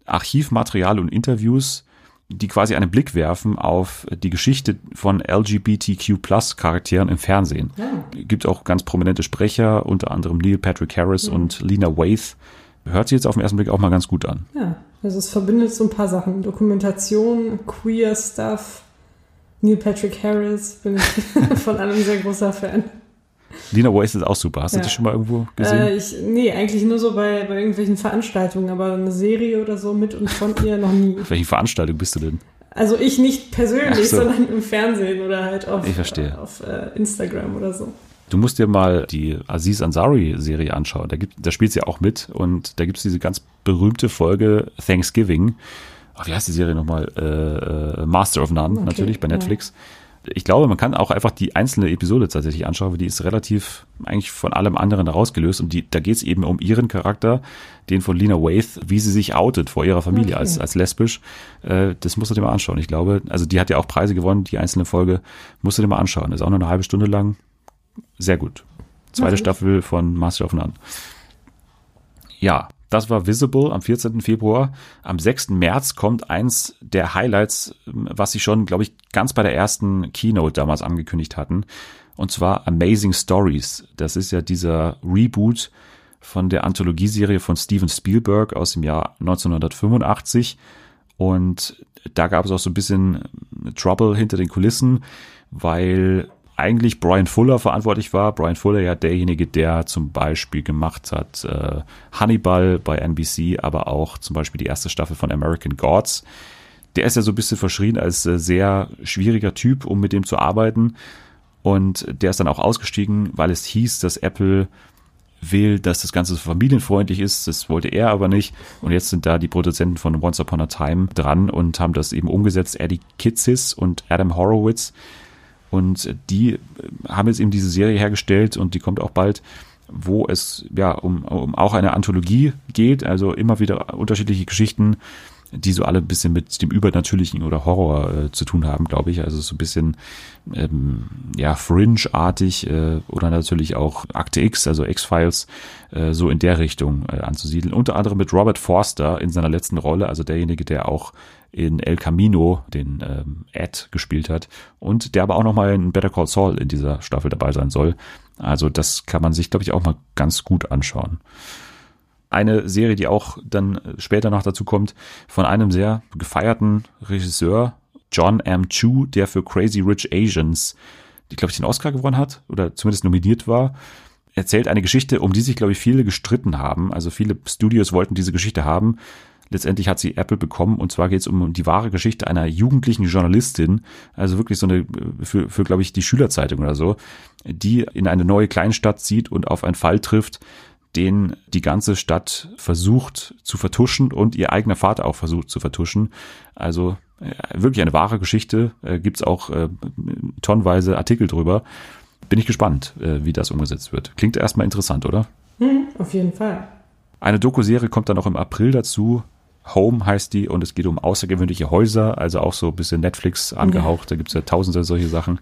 Archivmaterial und Interviews, die quasi einen Blick werfen auf die Geschichte von LGBTQ Plus Charakteren im Fernsehen. Ja. Gibt auch ganz prominente Sprecher, unter anderem Neil Patrick Harris ja. und Lena Waithe hört sich jetzt auf den ersten Blick auch mal ganz gut an. Ja, also es verbindet so ein paar Sachen. Dokumentation, Queer Stuff, Neil Patrick Harris, bin ich [LAUGHS] [LAUGHS] von allem sehr großer Fan. Lina Waste ist auch super. Hast ja. du das schon mal irgendwo gesehen? Äh, ich, nee, eigentlich nur so bei, bei irgendwelchen Veranstaltungen, aber eine Serie oder so mit und von ihr noch nie. Auf welchen Veranstaltung bist du denn? Also ich nicht persönlich, so. sondern im Fernsehen oder halt auf, auf äh, Instagram oder so. Du musst dir mal die Aziz Ansari-Serie anschauen. Da, gibt, da spielt sie auch mit und da gibt es diese ganz berühmte Folge Thanksgiving. Oh, wie heißt die Serie nochmal? Äh, äh, Master of None, okay, natürlich, bei Netflix. Ja. Ich glaube, man kann auch einfach die einzelne Episode tatsächlich anschauen, weil die ist relativ eigentlich von allem anderen herausgelöst und die, da geht es eben um ihren Charakter, den von Lena Waithe, wie sie sich outet vor ihrer Familie okay. als, als lesbisch. Äh, das musst du dir mal anschauen. Ich glaube, also die hat ja auch Preise gewonnen, die einzelne Folge musst du dir mal anschauen. ist auch nur eine halbe Stunde lang sehr gut. Zweite Staffel von Master of None. Ja, das war Visible am 14. Februar. Am 6. März kommt eins der Highlights, was sie schon, glaube ich, ganz bei der ersten Keynote damals angekündigt hatten. Und zwar Amazing Stories. Das ist ja dieser Reboot von der Anthologieserie von Steven Spielberg aus dem Jahr 1985. Und da gab es auch so ein bisschen Trouble hinter den Kulissen, weil eigentlich Brian Fuller verantwortlich war. Brian Fuller ja derjenige, der zum Beispiel gemacht hat äh, Hannibal bei NBC, aber auch zum Beispiel die erste Staffel von American Gods. Der ist ja so ein bisschen verschrien als äh, sehr schwieriger Typ, um mit dem zu arbeiten. Und der ist dann auch ausgestiegen, weil es hieß, dass Apple will, dass das Ganze so familienfreundlich ist. Das wollte er aber nicht. Und jetzt sind da die Produzenten von Once Upon a Time dran und haben das eben umgesetzt. Eddie Kitsis und Adam Horowitz und die äh, haben jetzt eben diese Serie hergestellt und die kommt auch bald, wo es ja um, um auch eine Anthologie geht, also immer wieder unterschiedliche Geschichten, die so alle ein bisschen mit dem Übernatürlichen oder Horror äh, zu tun haben, glaube ich. Also so ein bisschen ähm, ja Fringe-artig äh, oder natürlich auch Akte X, also X-Files, äh, so in der Richtung äh, anzusiedeln. Unter anderem mit Robert Forster in seiner letzten Rolle, also derjenige, der auch in El Camino den ähm, Ed gespielt hat und der aber auch nochmal in Better Call Saul in dieser Staffel dabei sein soll. Also das kann man sich, glaube ich, auch mal ganz gut anschauen. Eine Serie, die auch dann später noch dazu kommt, von einem sehr gefeierten Regisseur, John M. Chu, der für Crazy Rich Asians, die glaube ich den Oscar gewonnen hat oder zumindest nominiert war, erzählt eine Geschichte, um die sich glaube ich viele gestritten haben. Also viele Studios wollten diese Geschichte haben. Letztendlich hat sie Apple bekommen und zwar geht es um die wahre Geschichte einer jugendlichen Journalistin, also wirklich so eine für, für glaube ich die Schülerzeitung oder so, die in eine neue Kleinstadt zieht und auf einen Fall trifft, den die ganze Stadt versucht zu vertuschen und ihr eigener Vater auch versucht zu vertuschen. Also äh, wirklich eine wahre Geschichte, äh, gibt's auch äh, tonnenweise Artikel drüber. Bin ich gespannt, äh, wie das umgesetzt wird. Klingt erstmal interessant, oder? Hm, auf jeden Fall. Eine Doku-Serie kommt dann auch im April dazu. Home heißt die und es geht um außergewöhnliche Häuser, also auch so ein bisschen Netflix angehaucht. Ja. Da gibt's ja tausende solche Sachen.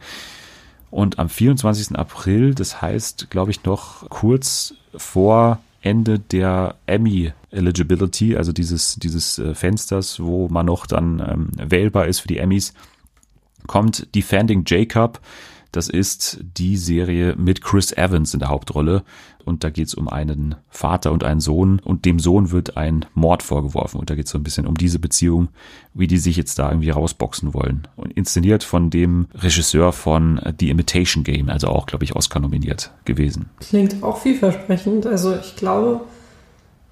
Und am 24. April, das heißt, glaube ich, noch kurz vor Ende der Emmy Eligibility, also dieses, dieses äh, Fensters, wo man noch dann ähm, wählbar ist für die Emmys, kommt Defending Jacob. Das ist die Serie mit Chris Evans in der Hauptrolle. Und da geht es um einen Vater und einen Sohn. Und dem Sohn wird ein Mord vorgeworfen. Und da geht es so ein bisschen um diese Beziehung, wie die sich jetzt da irgendwie rausboxen wollen. Und inszeniert von dem Regisseur von The Imitation Game, also auch, glaube ich, Oscar nominiert gewesen. Klingt auch vielversprechend. Also ich glaube,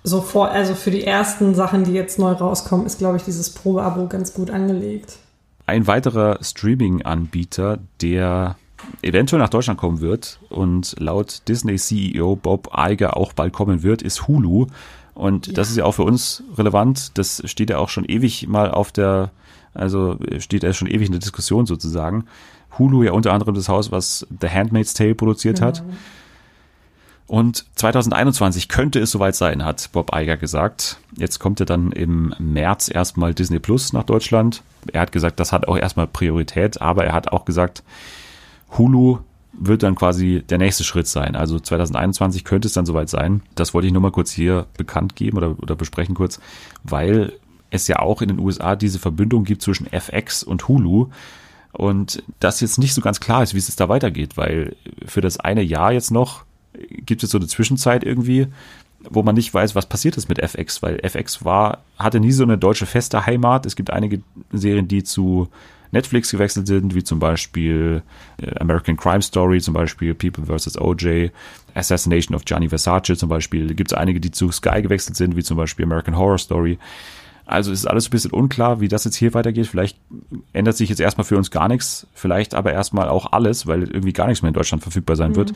so vor, also für die ersten Sachen, die jetzt neu rauskommen, ist, glaube ich, dieses Probeabo ganz gut angelegt. Ein weiterer Streaming-Anbieter, der eventuell nach Deutschland kommen wird und laut Disney-CEO Bob Iger auch bald kommen wird, ist Hulu. Und ja. das ist ja auch für uns relevant. Das steht ja auch schon ewig mal auf der, also steht ja schon ewig in der Diskussion sozusagen. Hulu ja unter anderem das Haus, was The Handmaid's Tale produziert genau. hat. Und 2021 könnte es soweit sein, hat Bob Iger gesagt. Jetzt kommt er dann im März erstmal Disney Plus nach Deutschland. Er hat gesagt, das hat auch erstmal Priorität, aber er hat auch gesagt, Hulu wird dann quasi der nächste Schritt sein. Also 2021 könnte es dann soweit sein. Das wollte ich nur mal kurz hier bekannt geben oder, oder besprechen kurz, weil es ja auch in den USA diese Verbindung gibt zwischen FX und Hulu. Und das jetzt nicht so ganz klar ist, wie es da weitergeht, weil für das eine Jahr jetzt noch gibt es so eine Zwischenzeit irgendwie, wo man nicht weiß, was passiert ist mit FX, weil FX war, hatte nie so eine deutsche feste Heimat. Es gibt einige Serien, die zu Netflix gewechselt sind, wie zum Beispiel äh, American Crime Story, zum Beispiel People vs. OJ, Assassination of Gianni Versace zum Beispiel. Gibt es einige, die zu Sky gewechselt sind, wie zum Beispiel American Horror Story. Also ist alles ein bisschen unklar, wie das jetzt hier weitergeht. Vielleicht ändert sich jetzt erstmal für uns gar nichts, vielleicht aber erstmal auch alles, weil irgendwie gar nichts mehr in Deutschland verfügbar sein mhm. wird.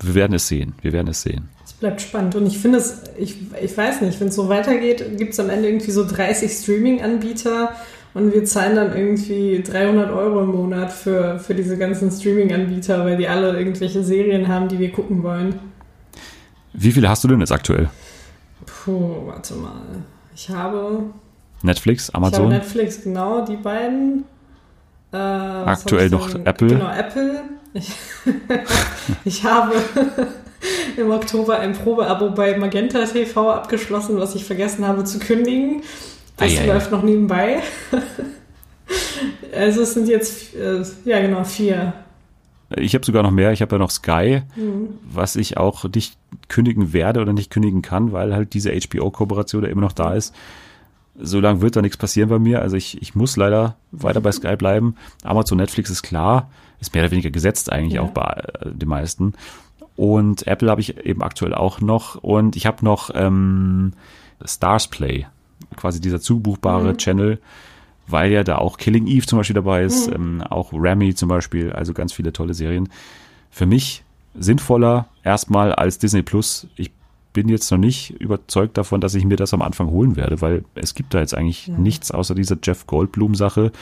Wir werden es sehen. Wir werden es sehen. Es bleibt spannend. Und ich finde es, ich, ich weiß nicht, wenn es so weitergeht, gibt es am Ende irgendwie so 30 Streaming-Anbieter und wir zahlen dann irgendwie 300 Euro im Monat für, für diese ganzen Streaming-Anbieter, weil die alle irgendwelche Serien haben, die wir gucken wollen. Wie viele hast du denn jetzt aktuell? Puh, warte mal. Ich habe. Netflix, Amazon? Ich habe Netflix, genau, die beiden. Äh, aktuell noch Apple? Genau, Apple. Ich, [LAUGHS] ich habe [LAUGHS] im Oktober ein Probeabo bei Magenta TV abgeschlossen, was ich vergessen habe zu kündigen. Das ei, läuft noch nebenbei. [LAUGHS] also es sind jetzt, äh, ja genau, vier. Ich habe sogar noch mehr. Ich habe ja noch Sky, mhm. was ich auch nicht kündigen werde oder nicht kündigen kann, weil halt diese HBO-Kooperation da immer noch da ist. So lange wird da nichts passieren bei mir. Also ich, ich muss leider weiter bei Sky bleiben. Amazon Netflix ist klar, ist mehr oder weniger gesetzt eigentlich ja. auch bei äh, den meisten. Und Apple habe ich eben aktuell auch noch. Und ich habe noch ähm, Stars Play quasi dieser zubuchbare mhm. Channel, weil ja da auch Killing Eve zum Beispiel dabei ist, mhm. ähm, auch Remy zum Beispiel, also ganz viele tolle Serien. Für mich sinnvoller erstmal als Disney Plus. Ich bin jetzt noch nicht überzeugt davon, dass ich mir das am Anfang holen werde, weil es gibt da jetzt eigentlich ja. nichts außer dieser Jeff Goldblum-Sache,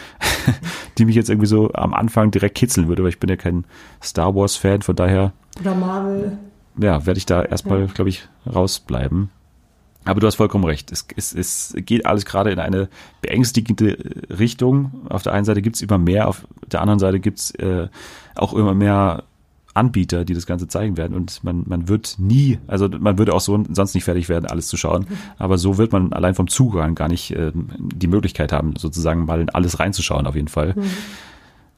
[LAUGHS] die mich jetzt irgendwie so am Anfang direkt kitzeln würde, weil ich bin ja kein Star Wars-Fan, von daher. Oder Marvel. Ja, werde ich da erstmal, ja. glaube ich, rausbleiben. Aber du hast vollkommen recht. Es, es, es geht alles gerade in eine beängstigende Richtung. Auf der einen Seite gibt's immer mehr, auf der anderen Seite gibt's äh, auch immer mehr Anbieter, die das Ganze zeigen werden. Und man, man wird nie, also man würde auch so sonst nicht fertig werden, alles zu schauen. Aber so wird man allein vom Zugang gar nicht äh, die Möglichkeit haben, sozusagen mal in alles reinzuschauen, auf jeden Fall. Mhm.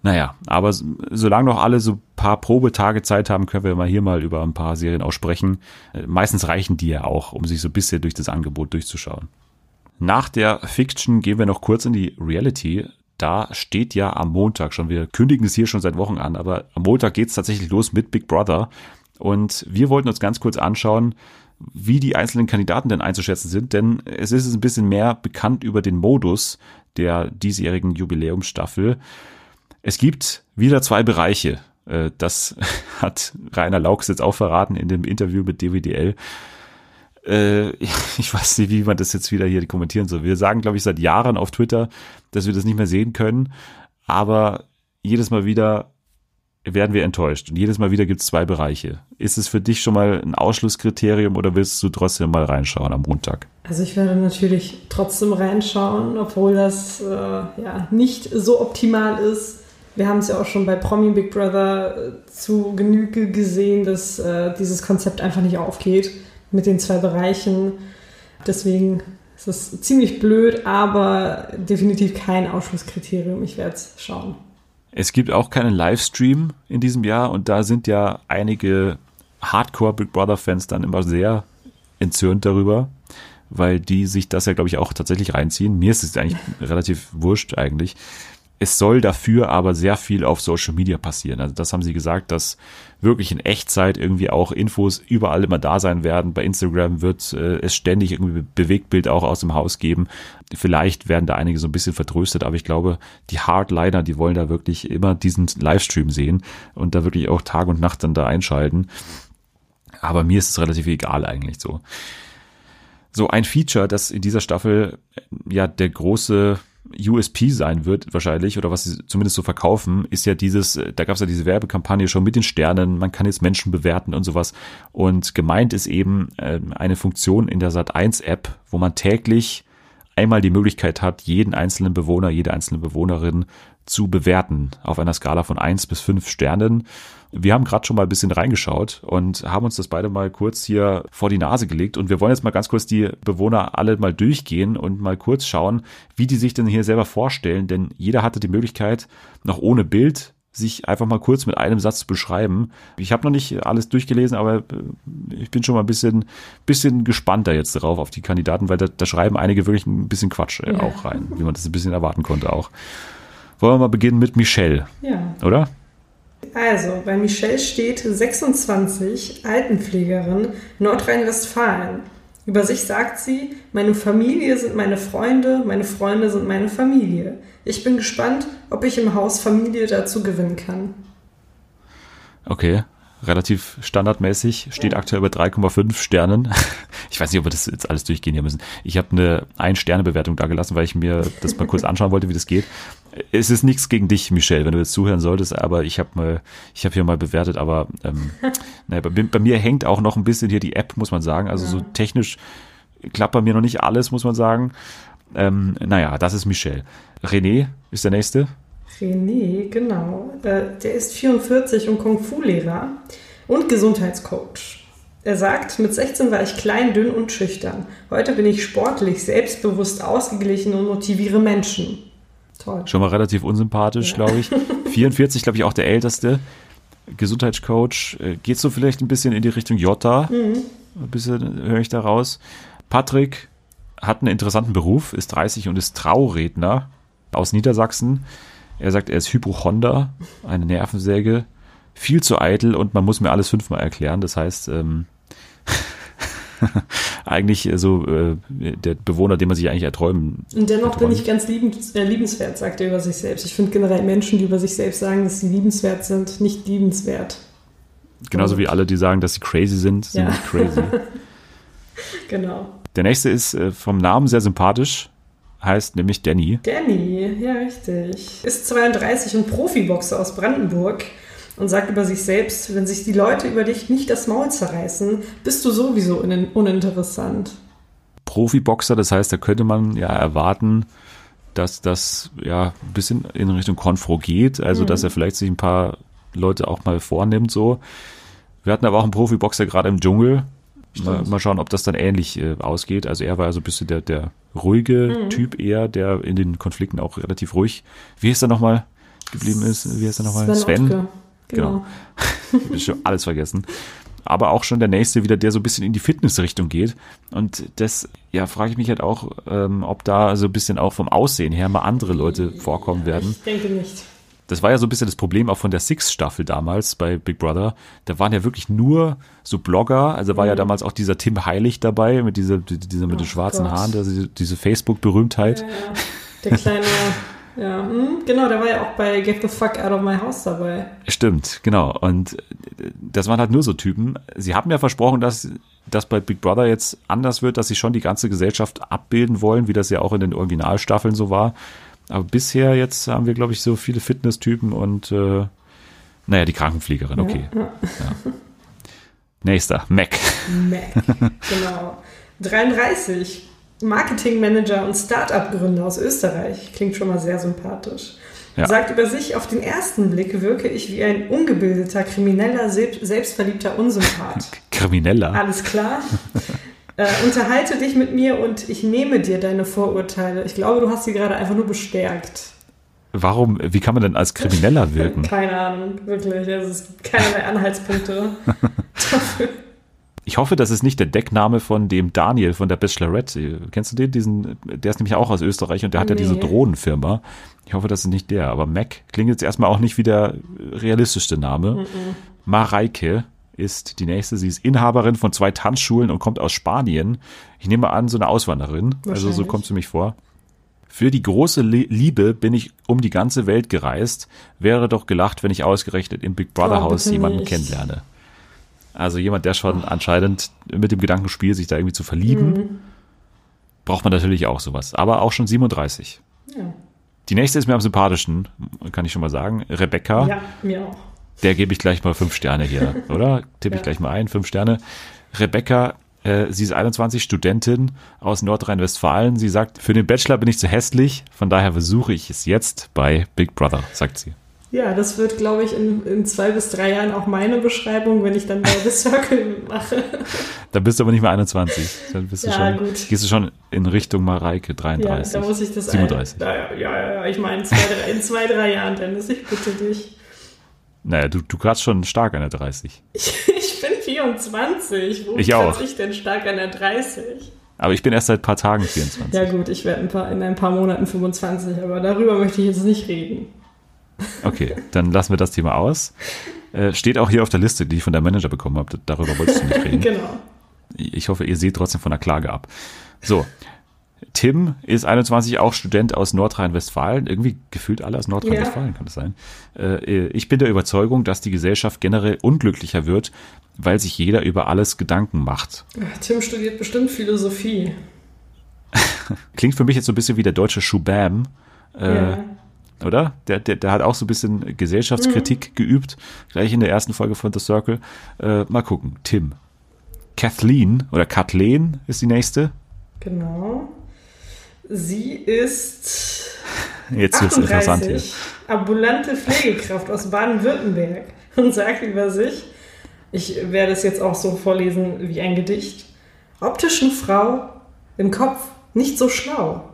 Naja, aber solange noch alle so paar Probetage Zeit haben, können wir mal hier mal über ein paar Serien auch sprechen. Äh, meistens reichen die ja auch, um sich so ein bisschen durch das Angebot durchzuschauen. Nach der Fiction gehen wir noch kurz in die Reality. da steht ja am Montag schon, wir kündigen es hier schon seit Wochen an, aber am Montag geht es tatsächlich los mit Big Brother. Und wir wollten uns ganz kurz anschauen, wie die einzelnen Kandidaten denn einzuschätzen sind, denn es ist ein bisschen mehr bekannt über den Modus der diesjährigen Jubiläumsstaffel. Es gibt wieder zwei Bereiche. Äh, das [LAUGHS] hat Rainer Laux jetzt auch verraten in dem Interview mit DWDL. Äh, [LAUGHS] ich weiß nicht, wie man das jetzt wieder hier kommentieren soll. Wir sagen, glaube ich, seit Jahren auf Twitter, dass wir das nicht mehr sehen können. Aber jedes Mal wieder werden wir enttäuscht. Und jedes Mal wieder gibt es zwei Bereiche. Ist es für dich schon mal ein Ausschlusskriterium oder willst du trotzdem mal reinschauen am Montag? Also ich werde natürlich trotzdem reinschauen, obwohl das äh, ja nicht so optimal ist. Wir haben es ja auch schon bei Promi Big Brother äh, zu Genüge gesehen, dass äh, dieses Konzept einfach nicht aufgeht mit den zwei Bereichen. Deswegen ist es ziemlich blöd, aber definitiv kein Ausschlusskriterium. Ich werde es schauen. Es gibt auch keinen Livestream in diesem Jahr und da sind ja einige Hardcore Big Brother Fans dann immer sehr entzürnt darüber, weil die sich das ja, glaube ich, auch tatsächlich reinziehen. Mir ist es eigentlich relativ wurscht eigentlich. Es soll dafür aber sehr viel auf Social Media passieren. Also das haben sie gesagt, dass wirklich in Echtzeit irgendwie auch Infos überall immer da sein werden. Bei Instagram wird äh, es ständig irgendwie Bewegtbild auch aus dem Haus geben. Vielleicht werden da einige so ein bisschen vertröstet, aber ich glaube, die Hardliner, die wollen da wirklich immer diesen Livestream sehen und da wirklich auch Tag und Nacht dann da einschalten. Aber mir ist es relativ egal eigentlich so. So ein Feature, das in dieser Staffel ja der große USP sein wird wahrscheinlich oder was sie zumindest so verkaufen, ist ja dieses, äh, da gab es ja diese Werbekampagne schon mit den Sternen, man kann jetzt Menschen bewerten und sowas. Und gemeint ist eben äh, eine Funktion in der Sat1 App, wo man täglich einmal die Möglichkeit hat, jeden einzelnen Bewohner, jede einzelne Bewohnerin zu bewerten auf einer Skala von eins bis fünf Sternen. Wir haben gerade schon mal ein bisschen reingeschaut und haben uns das beide mal kurz hier vor die Nase gelegt und wir wollen jetzt mal ganz kurz die Bewohner alle mal durchgehen und mal kurz schauen, wie die sich denn hier selber vorstellen, denn jeder hatte die Möglichkeit, noch ohne Bild sich einfach mal kurz mit einem Satz zu beschreiben. Ich habe noch nicht alles durchgelesen, aber äh, ich bin schon mal ein bisschen, bisschen gespannter jetzt darauf auf die Kandidaten, weil da, da schreiben einige wirklich ein bisschen Quatsch äh, ja. auch rein, wie man das ein bisschen erwarten konnte auch. Wollen wir mal beginnen mit Michelle, ja. oder? Also, bei Michelle steht 26, Altenpflegerin, Nordrhein-Westfalen. Über sich sagt sie, meine Familie sind meine Freunde, meine Freunde sind meine Familie. Ich bin gespannt, ob ich im Haus Familie dazu gewinnen kann. Okay, relativ standardmäßig, steht ja. aktuell bei 3,5 Sternen. [LAUGHS] Ich weiß nicht, ob wir das jetzt alles durchgehen hier müssen. Ich habe eine Ein-Sterne-Bewertung da gelassen, weil ich mir das mal kurz anschauen wollte, wie das geht. Es ist nichts gegen dich, Michelle, wenn du jetzt zuhören solltest, aber ich habe mal, ich habe hier mal bewertet, aber ähm, [LAUGHS] naja, bei, bei, mir hängt auch noch ein bisschen hier die App, muss man sagen. Also ja. so technisch klappt bei mir noch nicht alles, muss man sagen. Ähm, naja, das ist Michelle. René ist der nächste. René, genau. Äh, der ist 44 und Kung-Fu-Lehrer und Gesundheitscoach. Er sagt, mit 16 war ich klein, dünn und schüchtern. Heute bin ich sportlich, selbstbewusst, ausgeglichen und motiviere Menschen. Toll. Schon mal relativ unsympathisch, ja. glaube ich. [LAUGHS] 44, glaube ich, auch der älteste. Gesundheitscoach. Äh, geht so vielleicht ein bisschen in die Richtung Jota? Mhm. Ein bisschen höre ich da raus. Patrick hat einen interessanten Beruf, ist 30 und ist Trauredner aus Niedersachsen. Er sagt, er ist Hypochonder, eine Nervensäge, viel zu eitel und man muss mir alles fünfmal erklären. Das heißt, ähm, [LAUGHS] eigentlich so äh, der Bewohner, den man sich eigentlich erträumen. Und dennoch bin ich ganz liebens, äh, liebenswert, sagt er über sich selbst. Ich finde generell Menschen, die über sich selbst sagen, dass sie liebenswert sind, nicht liebenswert. Genauso wie alle, die sagen, dass sie crazy sind, sind ja. nicht crazy. [LAUGHS] genau. Der nächste ist äh, vom Namen sehr sympathisch heißt nämlich Danny. Danny, ja, richtig. Ist 32 und Profiboxer aus Brandenburg und sagt über sich selbst, wenn sich die Leute über dich nicht das Maul zerreißen, bist du sowieso uninteressant. Profiboxer, das heißt, da könnte man ja erwarten, dass das ja ein bisschen in Richtung Konfro geht, also mhm. dass er vielleicht sich ein paar Leute auch mal vornimmt so. Wir hatten aber auch einen Profiboxer gerade im Dschungel, Mal, mal, schauen, ob das dann ähnlich äh, ausgeht. Also er war ja so ein bisschen der, der ruhige mhm. Typ eher, der in den Konflikten auch relativ ruhig, wie ist er nochmal geblieben ist? Wie ist er nochmal? Sven. Sven. Genau. genau. ich schon alles vergessen. aber auch schon der nächste wieder, der so ein bisschen in die Fitnessrichtung geht. Und das, ja, frage ich mich halt auch, ähm, ob da so ein bisschen auch vom Aussehen her mal andere Leute vorkommen werden. Ich denke nicht. Das war ja so ein bisschen das Problem auch von der Six-Staffel damals bei Big Brother. Da waren ja wirklich nur so Blogger. Also war ja damals auch dieser Tim Heilig dabei mit dieser, dieser mit Oh den schwarzen Gott. Haaren, diese, diese Facebook-Berühmtheit. Ja, ja. Der kleine, [LAUGHS] ja, hm, genau, der war ja auch bei Get the Fuck Out of My House dabei. Stimmt, genau. Und äh, das waren halt nur so Typen. Sie haben ja versprochen, dass das bei Big Brother jetzt anders wird, dass sie schon die ganze Gesellschaft abbilden wollen, wie das ja auch in den Originalstaffeln so war. Aber bisher jetzt haben wir, glaube ich, so viele Fitnesstypen und äh, naja, die Krankenpflegerin, okay. Ja. Nächster, Mac. Mac, genau. [LAUGHS] 33, Marketingmanager und Start-up-Gründer aus Österreich. Klingt schon mal sehr sympathisch. Ja. Sagt über sich, auf den ersten Blick wirke ich wie ein ungebildeter, krimineller, selbst- selbstverliebter Unsympath. [LAUGHS] Krimineller. Alles klar? äh, unterhalte dich mit mir und ich nehme dir deine Vorurteile. Ich glaube, du hast sie gerade einfach nur bestärkt. Warum, wie kann man denn als Krimineller wirken? [LAUGHS] Keine Ahnung, wirklich. Also es gibt keinerlei Anhaltspunkte [LAUGHS] dafür. Ich hoffe, das ist nicht der Deckname von dem Daniel von der Bachelorette. Kennst du den? Diesen, der ist nämlich auch aus Österreich und der hat ja diese Nee. Drohnenfirma. Ich hoffe, das ist nicht der. Aber Mac klingt jetzt erstmal auch nicht wie der realistischste Name. Mareike ist die nächste. Sie ist Inhaberin von zwei Tanzschulen und kommt aus Spanien. Ich nehme an, so eine Auswanderin. Also so kommt sie mich vor. Für die große Liebe bin ich um die ganze Welt gereist. Wäre doch gelacht, wenn ich ausgerechnet im Big Brother Oh, Haus bitte jemanden nicht. kennenlerne. Also jemand, der schon anscheinend mit dem Gedanken spielt, sich da irgendwie zu verlieben, Mhm. braucht man natürlich auch sowas. Aber auch schon 37. Ja. Die nächste ist mir am sympathischsten, kann ich schon mal sagen. Rebecca, ja, mir auch. der gebe ich gleich mal fünf Sterne hier, [LAUGHS] oder? Tippe ich Ja. gleich mal ein, fünf Sterne. Rebecca, äh, sie ist 21, Studentin aus Nordrhein-Westfalen. Sie sagt, für den Bachelor bin ich zu hässlich, von daher versuche ich es jetzt bei Big Brother, sagt sie. Ja, das wird, glaube ich, in, in zwei bis drei Jahren auch meine Beschreibung, wenn ich dann bei The Circle mache. Dann bist du aber nicht mehr 21. Dann bist du Ja, schon, gut. gehst du schon in Richtung Mareike Ja, 33. da muss ich das 37. Ein, ja, ja, ja, ich meine, in zwei, drei, Jahren, Dennis, ich bitte dich. Naja, du, du kratzt schon stark an der 30. Ich, ich bin 24. Wo Ich auch. ich denn stark an der 30? Aber ich bin erst seit ein paar Tagen 24. Ja, gut, ich werde ein paar, in ein paar Monaten 25, aber darüber möchte ich jetzt nicht reden. Okay, dann lassen wir das Thema aus. Äh, steht auch hier auf der Liste, die ich von der Manager bekommen habe. Darüber wolltest du nicht reden. [LAUGHS] Genau. Ich hoffe, ihr seht trotzdem von der Klage ab. So. Tim ist 21, auch Student aus Nordrhein-Westfalen. Irgendwie gefühlt alle aus Nordrhein-Westfalen, kann das sein. Äh, ich bin der Überzeugung, dass die Gesellschaft generell unglücklicher wird, weil sich jeder über alles Gedanken macht. Tim studiert bestimmt Philosophie. [LAUGHS] Klingt für mich jetzt so ein bisschen wie der deutsche Schubam. Äh, ja. Oder? Der, der, der hat auch so ein bisschen Gesellschaftskritik geübt, gleich in der ersten Folge von The Circle. Äh, mal gucken, Tim. Kathleen oder Kathleen ist die nächste. Genau. Sie ist Jetzt wird's interessant hier. 38, ambulante Pflegekraft aus Baden-Württemberg und sagt über sich, ich werde es jetzt auch so vorlesen wie ein Gedicht, optischen Frau, im Kopf nicht so schlau,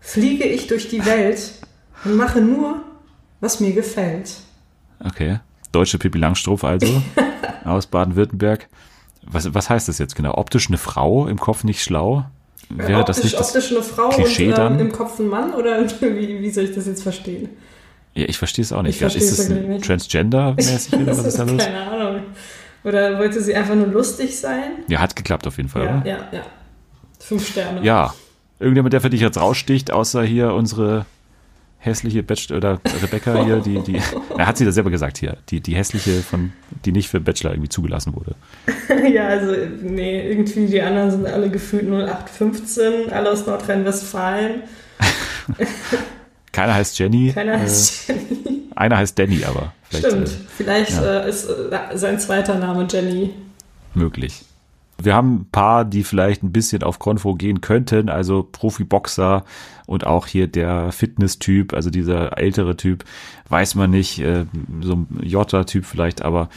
fliege ich durch die Welt und mache nur, was mir gefällt. Okay. Deutsche Pippi Langstrumpf also [LAUGHS] aus Baden-Württemberg. Was, was heißt das jetzt genau? Optisch eine Frau, im Kopf nicht schlau? Wäre optisch, das nicht das? optisch eine Frau Klischee und ähm, im Kopf ein Mann oder [LAUGHS] wie, wie soll ich das jetzt verstehen? Ja, ich verstehe es auch nicht. Ist es ein. Transgender-mäßig [LAUGHS] oder was Das ist da los? Keine Ahnung. Oder wollte sie einfach nur lustig sein? Ja, hat geklappt auf jeden Fall, Ja, oder? ja, ja. Fünf Sterne. Ja. Irgendjemand, der für dich jetzt raussticht, außer hier unsere hässliche Bachelor oder Rebecca hier, die, die, [LAUGHS] er hat sie da selber gesagt hier, die, die hässliche von, die nicht für Bachelor irgendwie zugelassen wurde. [LAUGHS] ja, also, nee, irgendwie die anderen sind alle gefühlt 0815, alle aus Nordrhein-Westfalen. [LAUGHS] Keiner heißt Jenny. Keiner äh, heißt Jenny. Einer heißt Danny, aber vielleicht Stimmt. äh, Vielleicht ja. äh, ist äh, sein zweiter Name Jenny. möglich. Wir haben ein paar, die vielleicht ein bisschen auf Konfo gehen könnten, also Profiboxer und auch hier der Fitness-Typ, also dieser ältere Typ, weiß man nicht, äh, so ein Jota-Typ vielleicht, aber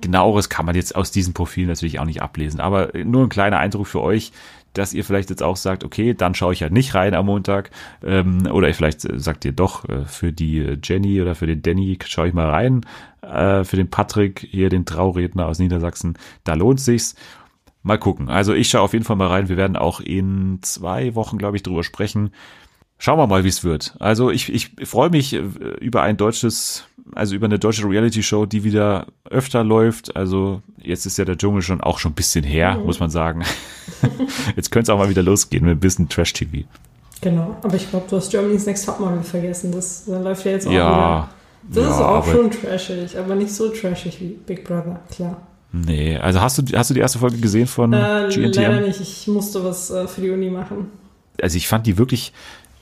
genaueres kann man jetzt aus diesem Profil natürlich auch nicht ablesen. Aber nur ein kleiner Eindruck für euch, dass ihr vielleicht jetzt auch sagt, okay, dann schaue ich halt nicht rein am Montag. Ähm, oder vielleicht sagt ihr doch, äh, für die Jenny oder für den Danny schaue ich mal rein. Äh, für den Patrick, hier den Trauredner aus Niedersachsen, da lohnt sich's. Mal gucken. Also ich schaue auf jeden Fall mal rein. Wir werden auch in zwei Wochen, glaube ich, drüber sprechen. Schauen wir mal, wie es wird. Also ich, ich freue mich äh, über ein deutsches, also über eine deutsche Reality-Show, die wieder öfter läuft. Also jetzt ist ja der Dschungel schon auch schon ein bisschen her, mhm. muss man sagen. [LAUGHS] jetzt könnte es auch mal wieder losgehen mit ein bisschen Trash-TV. Genau, aber ich glaube, du hast Germany's Next Topmodel vergessen. Das, das läuft ja jetzt auch ja, wieder. Das ja, ist auch schon trashig, aber nicht so trashig wie Big Brother, klar. Nee, also hast du, hast du die erste Folge gesehen von äh, GNTM? Leider nicht, ich musste was äh, für die Uni machen. Also ich fand die wirklich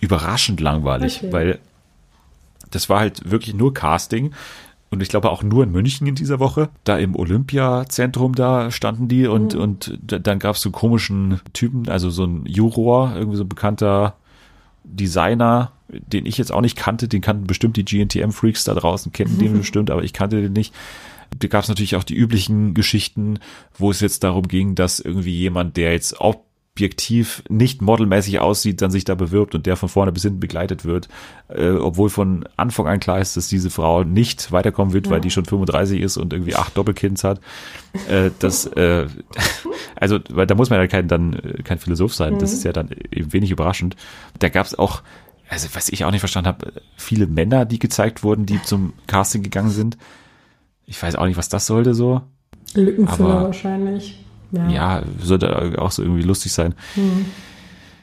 überraschend langweilig, okay. weil das war halt wirklich nur Casting und ich glaube auch nur in München in dieser Woche. Da im Olympiazentrum da standen die und, mhm. und dann gab es so komischen Typen, also so ein Juror, irgendwie so ein bekannter Designer, den ich jetzt auch nicht kannte, den kannten bestimmt die GNTM-Freaks da draußen, kennen den [LAUGHS] bestimmt, aber ich kannte den nicht. Da gab es natürlich auch die üblichen Geschichten, wo es jetzt darum ging, dass irgendwie jemand, der jetzt objektiv nicht modelmäßig aussieht, dann sich da bewirbt und der von vorne bis hinten begleitet wird, äh, obwohl von Anfang an klar ist, dass diese Frau nicht weiterkommen wird, ja. weil die schon 35 ist und irgendwie acht Doppelkinds hat. Äh, das, äh, [LAUGHS] also, weil da muss man ja kein, dann kein Philosoph sein. Mhm. Das ist ja dann eben wenig überraschend. Da gab es auch, also was ich auch nicht verstanden habe, viele Männer, die gezeigt wurden, die zum Casting gegangen sind. Ich weiß auch nicht, was das sollte so. Lückenfüller wahrscheinlich. Ja, ja sollte auch so irgendwie lustig sein. Mhm.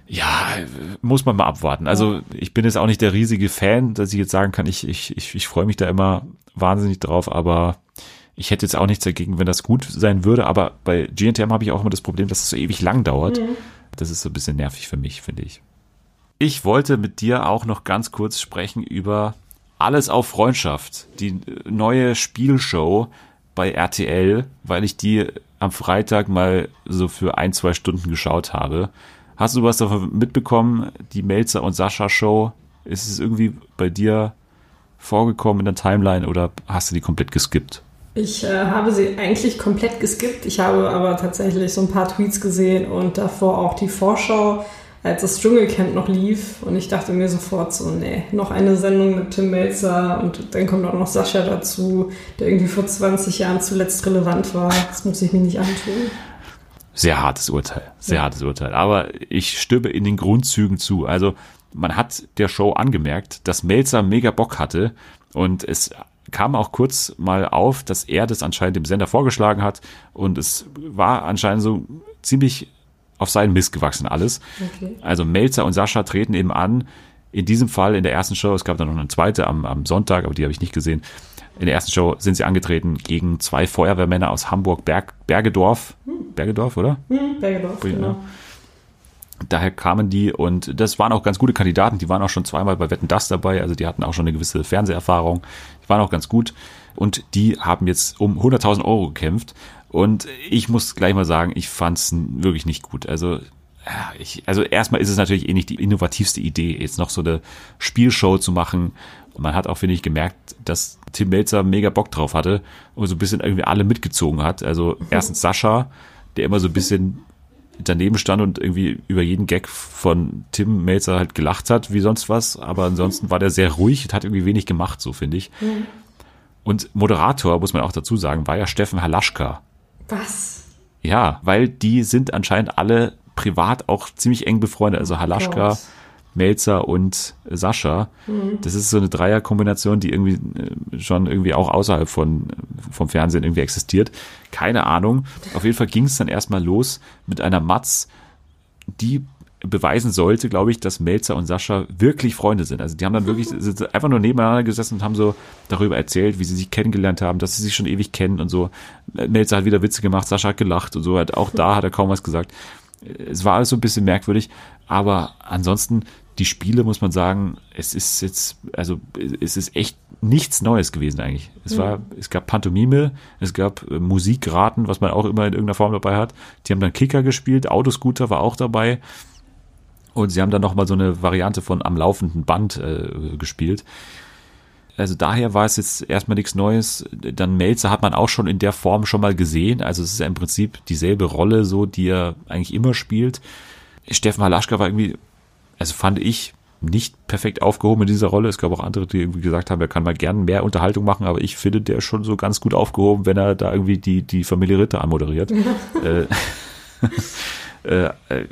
Ja, muss man mal abwarten. Also ja. ich bin jetzt auch nicht der riesige Fan, dass ich jetzt sagen kann, ich, ich, ich, ich freue mich da immer wahnsinnig drauf, aber ich hätte jetzt auch nichts dagegen, wenn das gut sein würde. Aber bei GNTM habe ich auch immer das Problem, dass es so ewig lang dauert. Mhm. Das ist so ein bisschen nervig für mich, finde ich. Ich wollte mit dir auch noch ganz kurz sprechen über Alles auf Freundschaft, die neue Spielshow bei RTL, weil ich die am Freitag mal so für ein, zwei Stunden geschaut habe. Hast du was davon mitbekommen? Die Melzer und Sascha Show? Ist es irgendwie bei dir vorgekommen in der Timeline oder hast du die komplett geskippt? Ich äh, habe sie eigentlich komplett geskippt. Ich habe aber tatsächlich so ein paar Tweets gesehen und davor auch die Vorschau als das Dschungelcamp noch lief und ich dachte mir sofort so, nee, noch eine Sendung mit Tim Melzer und dann kommt auch noch Sascha dazu, der irgendwie vor 20 Jahren zuletzt relevant war. Das muss ich mir nicht antun. Sehr hartes Urteil, sehr ja. hartes Urteil. Aber ich stimme in den Grundzügen zu. Also man hat der Show angemerkt, dass Melzer mega Bock hatte und es kam auch kurz mal auf, dass er das anscheinend dem Sender vorgeschlagen hat und es war anscheinend so ziemlich auf seinen Mist gewachsen alles. Okay. Also Melzer und Sascha treten eben an. In diesem Fall in der ersten Show, es gab dann noch eine zweite am, am Sonntag, aber die habe ich nicht gesehen. In der ersten Show sind sie angetreten gegen zwei Feuerwehrmänner aus Hamburg, Berg, Bergedorf. Hm. Bergedorf, oder? Hm, Bergedorf, genau. Daher kamen die und das waren auch ganz gute Kandidaten. Die waren auch schon zweimal bei Wetten Das dabei, also die hatten auch schon eine gewisse Fernseherfahrung. Die waren auch ganz gut und die haben jetzt um 100.000 Euro gekämpft und ich muss gleich mal sagen, ich fand es wirklich nicht gut. Also ich, also erstmal ist es natürlich eh nicht die innovativste Idee, jetzt noch so eine Spielshow zu machen. Und man hat auch, finde ich, gemerkt, dass Tim Melzer mega Bock drauf hatte und so ein bisschen irgendwie alle mitgezogen hat. Also erstens Sascha, der immer so ein bisschen daneben stand und irgendwie über jeden Gag von Tim Melzer halt gelacht hat, wie sonst was. Aber ansonsten war der sehr ruhig und hat irgendwie wenig gemacht, so finde ich. Mhm. Und Moderator, muss man auch dazu sagen, war ja Steffen Halaschka. Was? Ja, weil die sind anscheinend alle privat auch ziemlich eng befreundet. Also Halaschka, oh Melzer und Sascha. Mhm. Das ist so eine Dreierkombination, die irgendwie äh, schon irgendwie auch außerhalb von, vom Fernsehen irgendwie existiert. Keine Ahnung. Auf jeden Fall ging es dann erstmal los mit einer Matz, die beweisen sollte, glaube ich, dass Melzer und Sascha wirklich Freunde sind. Also die haben dann wirklich sind einfach nur nebeneinander gesessen und haben so darüber erzählt, wie sie sich kennengelernt haben, dass sie sich schon ewig kennen und so. Melzer hat wieder Witze gemacht, Sascha hat gelacht und so. Hat, auch da hat er kaum was gesagt. Es war alles so ein bisschen merkwürdig, aber ansonsten die Spiele muss man sagen, es ist jetzt, also es ist echt nichts Neues gewesen eigentlich. Es war, es gab Pantomime, es gab äh, Musikraten, was man auch immer in irgendeiner Form dabei hat. Die haben dann Kicker gespielt, Autoscooter war auch dabei. Und sie haben dann nochmal so eine Variante von am laufenden Band äh, gespielt. Also daher war es jetzt erstmal nichts Neues. Dann Melzer hat man auch schon in der Form schon mal gesehen. Also es ist ja im Prinzip dieselbe Rolle, so die er eigentlich immer spielt. Steffen Halaschka war irgendwie, also fand ich, nicht perfekt aufgehoben in dieser Rolle. Es gab auch andere, die irgendwie gesagt haben, er kann mal gern mehr Unterhaltung machen, aber ich finde, der ist schon so ganz gut aufgehoben, wenn er da irgendwie die, die Familie Ritter anmoderiert. [LAUGHS] äh, äh, [LAUGHS]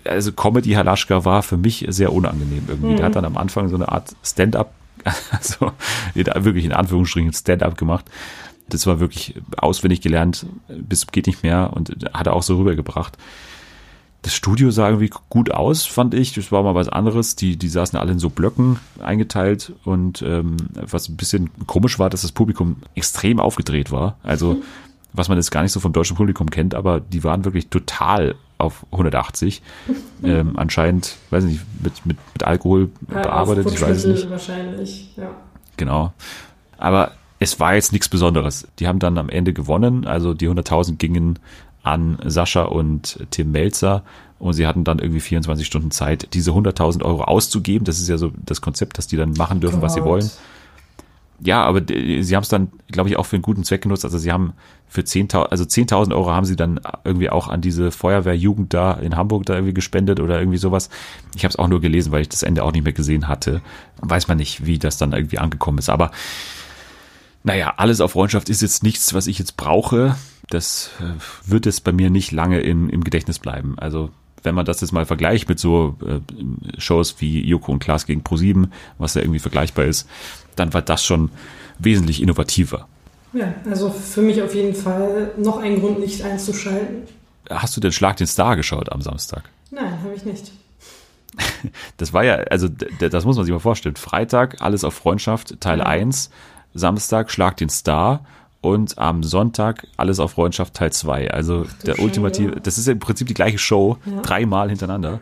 also Comedy Halaschka war für mich sehr unangenehm irgendwie. Mhm. Der hat dann am Anfang so eine Art Stand-up, [LAUGHS] also wirklich in Anführungsstrichen Stand-up gemacht. Das war wirklich auswendig gelernt, bis geht nicht mehr und hat er auch so rübergebracht. Das Studio sah irgendwie gut aus, fand ich. Das war mal was anderes. Die, die saßen alle in so Blöcken eingeteilt und ähm, was ein bisschen komisch war, dass das Publikum extrem aufgedreht war. Also, mhm. was man jetzt gar nicht so vom deutschen Publikum kennt, aber die waren wirklich total auf 180. [LAUGHS] ähm, anscheinend, weiß ich nicht, mit, mit, mit Alkohol ja, bearbeitet, ich weiß es nicht. Wahrscheinlich, ja. Genau. Aber es war jetzt nichts Besonderes. Die haben dann am Ende gewonnen, also die 100.000 gingen an Sascha und Tim Melzer und sie hatten dann irgendwie 24 Stunden Zeit, diese 100.000 Euro auszugeben. Das ist ja so das Konzept, dass die dann machen dürfen, Gott. was sie wollen. Ja, aber sie haben es dann, glaube ich, auch für einen guten Zweck genutzt. Also sie haben für 10.000, also 10.000 Euro haben sie dann irgendwie auch an diese Feuerwehrjugend da in Hamburg da irgendwie gespendet oder irgendwie sowas. Ich habe es auch nur gelesen, weil ich das Ende auch nicht mehr gesehen hatte. Weiß man nicht, wie das dann irgendwie angekommen ist. Aber naja, alles auf Freundschaft ist jetzt nichts, was ich jetzt brauche das äh, wird es bei mir nicht lange in, im Gedächtnis bleiben. Also wenn man das jetzt mal vergleicht mit so äh, Shows wie Joko und Klaas gegen Pro7, was ja irgendwie vergleichbar ist, dann war das schon wesentlich innovativer. Ja, also für mich auf jeden Fall noch ein Grund, nicht einzuschalten. Hast du den Schlag den Star geschaut am Samstag? Nein, habe ich nicht. [LAUGHS] Das war ja, also das muss man sich mal vorstellen. Freitag, alles auf Freundschaft, Teil ja. 1, Samstag, Schlag den Star und am Sonntag alles auf Freundschaft Teil 2. Also Ach, der ultimative, das ist im Prinzip die gleiche Show, ja. dreimal hintereinander.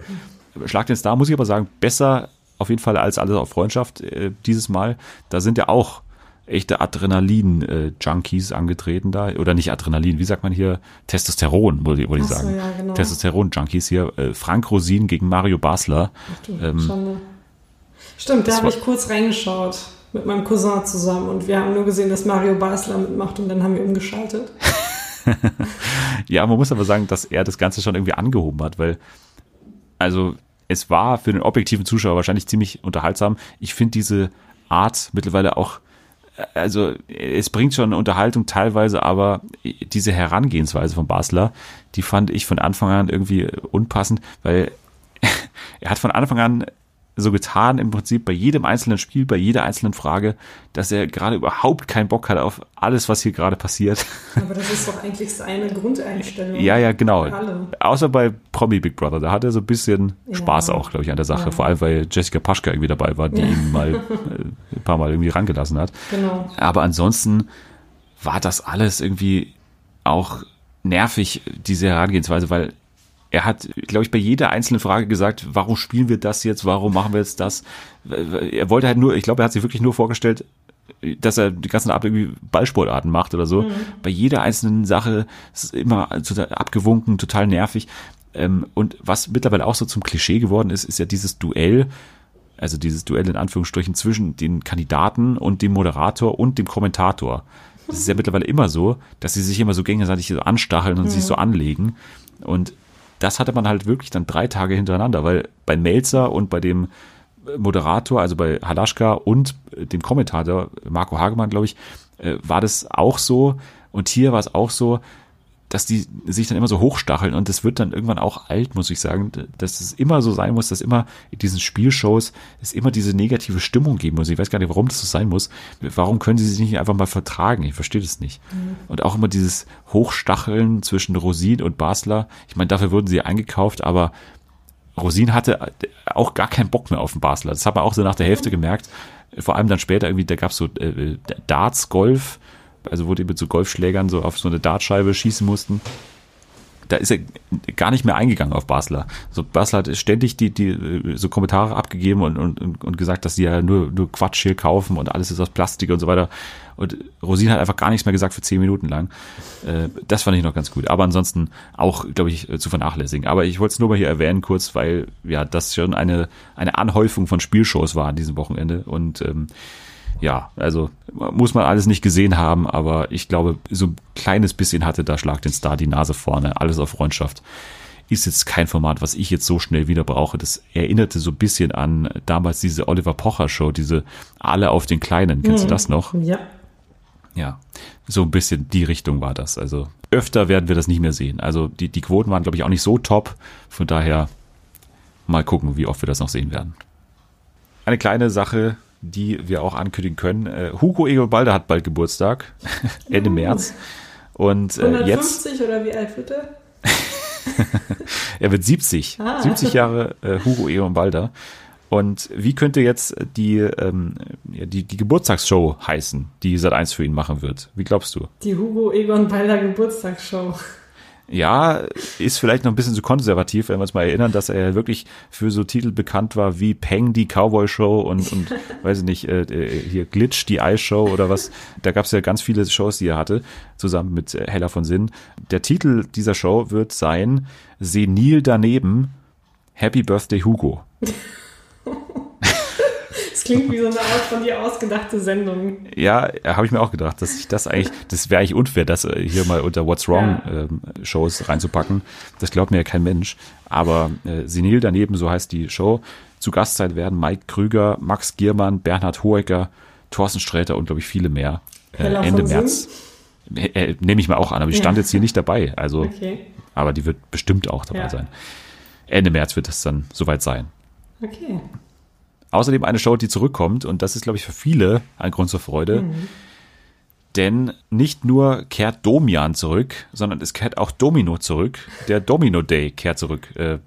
Schlag den Star, muss ich aber sagen, besser auf jeden Fall als alles auf Freundschaft äh, dieses Mal. Da sind ja auch echte Adrenalin-Junkies angetreten da. Oder nicht Adrenalin, wie sagt man hier? Testosteron, wollte ich, wollte ich sagen. Ja, genau. Testosteron-Junkies hier. Äh, Frank Rosin gegen Mario Basler. Ach du, ähm, Stimmt, da habe ich kurz reingeschaut mit meinem Cousin zusammen und wir haben nur gesehen, dass Mario Basler mitmacht und dann haben wir umgeschaltet. [LAUGHS] ja, man muss aber sagen, dass er das Ganze schon irgendwie angehoben hat, weil, also, es war für den objektiven Zuschauer wahrscheinlich ziemlich unterhaltsam. Ich finde diese Art mittlerweile auch, also, es bringt schon Unterhaltung teilweise, aber diese Herangehensweise von Basler, die fand ich von Anfang an irgendwie unpassend, weil [LAUGHS] er hat von Anfang an so getan im Prinzip bei jedem einzelnen Spiel, bei jeder einzelnen Frage, dass er gerade überhaupt keinen Bock hat auf alles, was hier gerade passiert. [LAUGHS] Aber das ist doch eigentlich seine Grundeinstellung. Ja, ja, genau. Außer bei Promi Big Brother, da hat er so ein bisschen ja. Spaß auch, glaube ich, an der Sache. Ja. Vor allem, weil Jessica Paschka irgendwie dabei war, die ja. ihn mal [LAUGHS] äh, ein paar Mal irgendwie rangelassen hat. Genau. Aber ansonsten war das alles irgendwie auch nervig, diese Herangehensweise, weil er hat, glaube ich, bei jeder einzelnen Frage gesagt, warum spielen wir das jetzt, warum machen wir jetzt das? Er wollte halt nur, ich glaube, er hat sich wirklich nur vorgestellt, dass er die ganzen Ballsportarten macht oder so. Mhm. Bei jeder einzelnen Sache ist immer total abgewunken, total nervig. Ähm, und was mittlerweile auch so zum Klischee geworden ist, ist ja dieses Duell, also dieses Duell in Anführungsstrichen zwischen den Kandidaten und dem Moderator und dem Kommentator. Das ist ja mittlerweile immer so, dass sie sich immer so gegenseitig so anstacheln und mhm. sich so anlegen. Und das hatte man halt wirklich dann drei Tage hintereinander, weil bei Melzer und bei dem Moderator, also bei Halaschka und dem Kommentator Marco Hagemann, glaube ich, äh, war das auch so. Und hier war es auch so, dass die sich dann immer so hochstacheln und das wird dann irgendwann auch alt, muss ich sagen, dass es immer so sein muss, dass immer in diesen Spielshows es immer diese negative Stimmung geben muss. Ich weiß gar nicht, warum das so sein muss. Warum können sie sich nicht einfach mal vertragen? Ich verstehe das nicht. Mhm. Und auch immer dieses Hochstacheln zwischen Rosin und Basler. Ich meine, dafür wurden sie eingekauft, aber Rosin hatte auch gar keinen Bock mehr auf den Basler. Das hat man auch so nach der Hälfte gemerkt. Vor allem dann später irgendwie, da gab es so äh, Darts, Golf, also wo die mit so Golfschlägern so auf so eine Dartscheibe schießen mussten. Da ist er gar nicht mehr eingegangen auf Basler. So Basler hat ständig die, die so Kommentare abgegeben und, und, und gesagt, dass die ja nur, nur Quatsch hier kaufen und alles ist aus Plastik und so weiter. Und Rosin hat einfach gar nichts mehr gesagt für zehn Minuten lang. Äh, das fand ich noch ganz gut. Aber ansonsten auch, glaube ich, zu vernachlässigen. Aber ich wollte es nur mal hier erwähnen kurz, weil ja das schon eine, eine Anhäufung von Spielshows war an diesem Wochenende. Und ähm, ja, also muss man alles nicht gesehen haben, aber ich glaube, so ein kleines bisschen hatte da Schlag den Star die Nase vorne, alles auf Freundschaft. ist jetzt kein Format, was ich jetzt so schnell wieder brauche. Das erinnerte so ein bisschen an damals diese Oliver Pocher Show, diese Alle auf den Kleinen. Kennst mhm. du das noch? Ja. Ja, so ein bisschen die Richtung war das. Also öfter werden wir das nicht mehr sehen. Also die, die Quoten waren, glaube ich, auch nicht so top. Von daher mal gucken, wie oft wir das noch sehen werden. Eine kleine Sache, die wir auch ankündigen können. Äh, Hugo Egelbalde hat bald Geburtstag, [LAUGHS] Ende. März. Und äh, 150 jetzt, oder wie alt wird er? [LAUGHS] er wird 70. Ah. 70 Jahre äh, Hugo Egon Balder. Und wie könnte jetzt die, ähm, die, die Geburtstagsshow heißen, die Sat1 für ihn machen wird? Wie glaubst du? Die Hugo Egon Balder Geburtstagsshow. Ja, ist vielleicht noch ein bisschen zu konservativ, wenn wir uns mal erinnern, dass er wirklich für so Titel bekannt war wie Peng, die Cowboy Show und, und [LAUGHS] weiß ich nicht, äh, äh hier Glitch, die Eye Show oder was. Da gab es ja ganz viele Shows, die er hatte, zusammen mit äh, Hella von Sinn. Der Titel dieser Show wird sein Senil daneben, Happy Birthday Hugo. [LAUGHS] klingt wie so eine Art von dir ausgedachte Sendung. Ja, habe ich mir auch gedacht, dass ich das eigentlich, das wäre eigentlich unfair, das äh, hier mal unter What's Wrong ja. ähm, Shows reinzupacken. Das glaubt mir ja kein Mensch. Aber äh, Senil daneben, so heißt die Show. Zu Gastzeit werden Mike Krüger, Max Giermann, Bernhard Hohecker, Thorsten Sträter und glaube ich viele mehr. Äh, Ende März. Äh, äh, Nehme ich mal auch an, aber ich stand ja. jetzt hier nicht dabei. Also, okay. aber die wird bestimmt auch dabei ja. sein. Ende März wird das dann soweit sein. Okay. Außerdem eine Show, die zurückkommt und das ist, glaube ich, für viele ein Grund zur Freude. Mhm. Denn nicht nur kehrt Domian zurück, sondern es kehrt auch Domino zurück. Der Domino Day kehrt zurück. Äh,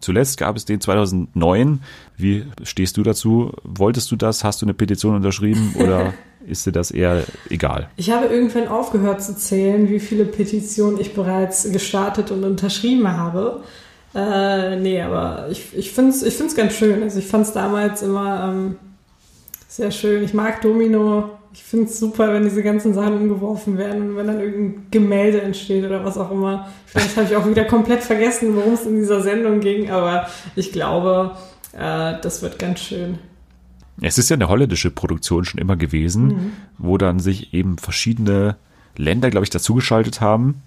zuletzt gab es den 2009. Wie stehst du dazu? Wolltest du das? Hast du eine Petition unterschrieben [LAUGHS] oder ist dir das eher egal? Ich habe irgendwann aufgehört zu zählen, wie viele Petitionen ich bereits gestartet und unterschrieben habe. Äh, nee, aber ich, ich finde es ich find's ganz schön. Also ich fand es damals immer ähm, sehr schön. Ich mag Domino. Ich finde es super, wenn diese ganzen Sachen umgeworfen werden und wenn dann irgendein Gemälde entsteht oder was auch immer. Vielleicht habe ich auch wieder komplett vergessen, worum es in dieser Sendung ging, aber ich glaube, äh, das wird ganz schön. Es ist ja eine holländische Produktion schon immer gewesen, mhm. wo dann sich eben verschiedene Länder, glaube ich, dazugeschaltet haben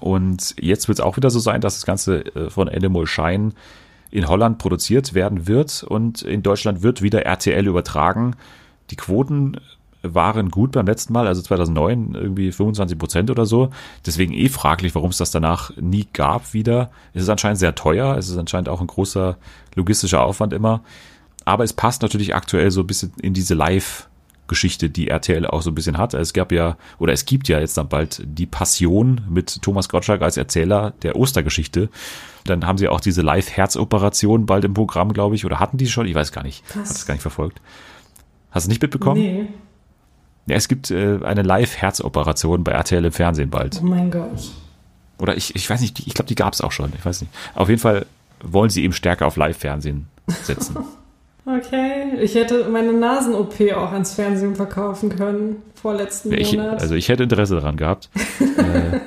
und jetzt wird es auch wieder so sein, dass das Ganze äh, von Animal Shine in Holland produziert werden wird und in Deutschland wird wieder RTL übertragen. Die Quoten waren gut beim letzten Mal, also 2009 irgendwie 25 Prozent oder so. Deswegen eh fraglich, warum es das danach nie gab wieder. Es ist anscheinend sehr teuer, es ist anscheinend auch ein großer logistischer Aufwand immer. Aber es passt natürlich aktuell so ein bisschen in diese Live- Geschichte, die RTL auch so ein bisschen hat. Es gab ja, oder es gibt ja jetzt dann bald die Passion mit Thomas Gottschalk als Erzähler der Ostergeschichte. Dann haben sie auch diese Live-Herzoperation bald im Programm, glaube ich, oder hatten die schon? Ich weiß gar nicht. Hat es gar nicht verfolgt. Hast du nicht mitbekommen? Nee. Ja, es gibt äh, eine Live-Herzoperation bei RTL im Fernsehen bald. Oh mein Gott. Oder ich, ich weiß nicht, ich glaube, die gab es auch schon. Ich weiß nicht. Auf jeden Fall wollen sie eben stärker auf Live-Fernsehen setzen. [LAUGHS] Okay, ich hätte meine Nasen-OP auch ans Fernsehen verkaufen können, vorletzten ich, Monat. Also ich hätte Interesse daran gehabt. [LAUGHS] äh,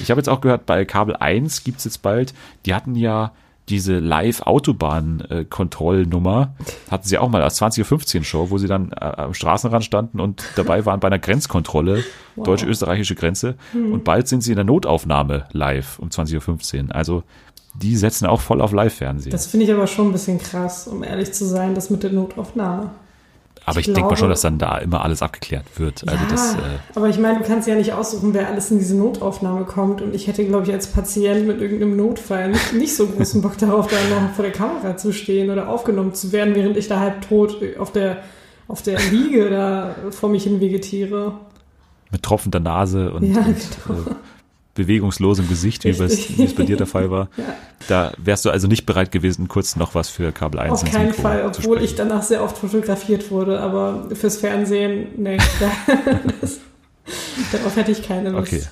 ich habe jetzt auch gehört, bei Kabel 1 gibt es jetzt bald, die hatten ja diese Live-Autobahn-Kontrollnummer, hatten sie auch mal als 20.15 Uhr Show, wo sie dann äh, am Straßenrand standen und dabei waren bei einer Grenzkontrolle, wow. deutsche-österreichische Grenze. Hm. Und bald sind sie in der Notaufnahme live um 20.15 Uhr. Also die setzen auch voll auf Live-Fernsehen. Das finde ich aber schon ein bisschen krass, um ehrlich zu sein, das mit der Notaufnahme. Aber ich, ich denke mal schon, dass dann da immer alles abgeklärt wird. Also ja, das, äh aber ich meine, du kannst ja nicht aussuchen, wer alles in diese Notaufnahme kommt. Und ich hätte, glaube ich, als Patient mit irgendeinem Notfall nicht, nicht so großen Bock darauf, da noch vor der Kamera zu stehen oder aufgenommen zu werden, während ich da halb tot auf der, auf der Liege da vor mich hin vegetiere. Mit tropfender Nase und, ja, und genau. äh, bewegungslosem Gesicht, wie es bei dir der Fall war. [LAUGHS] ja. Da wärst du also nicht bereit gewesen, kurz noch was für Kabel 1 Auf keinen Mikro Fall, obwohl ich danach sehr oft fotografiert wurde, aber fürs Fernsehen, nee, [LAUGHS] das, darauf hätte ich keine Lust. Okay.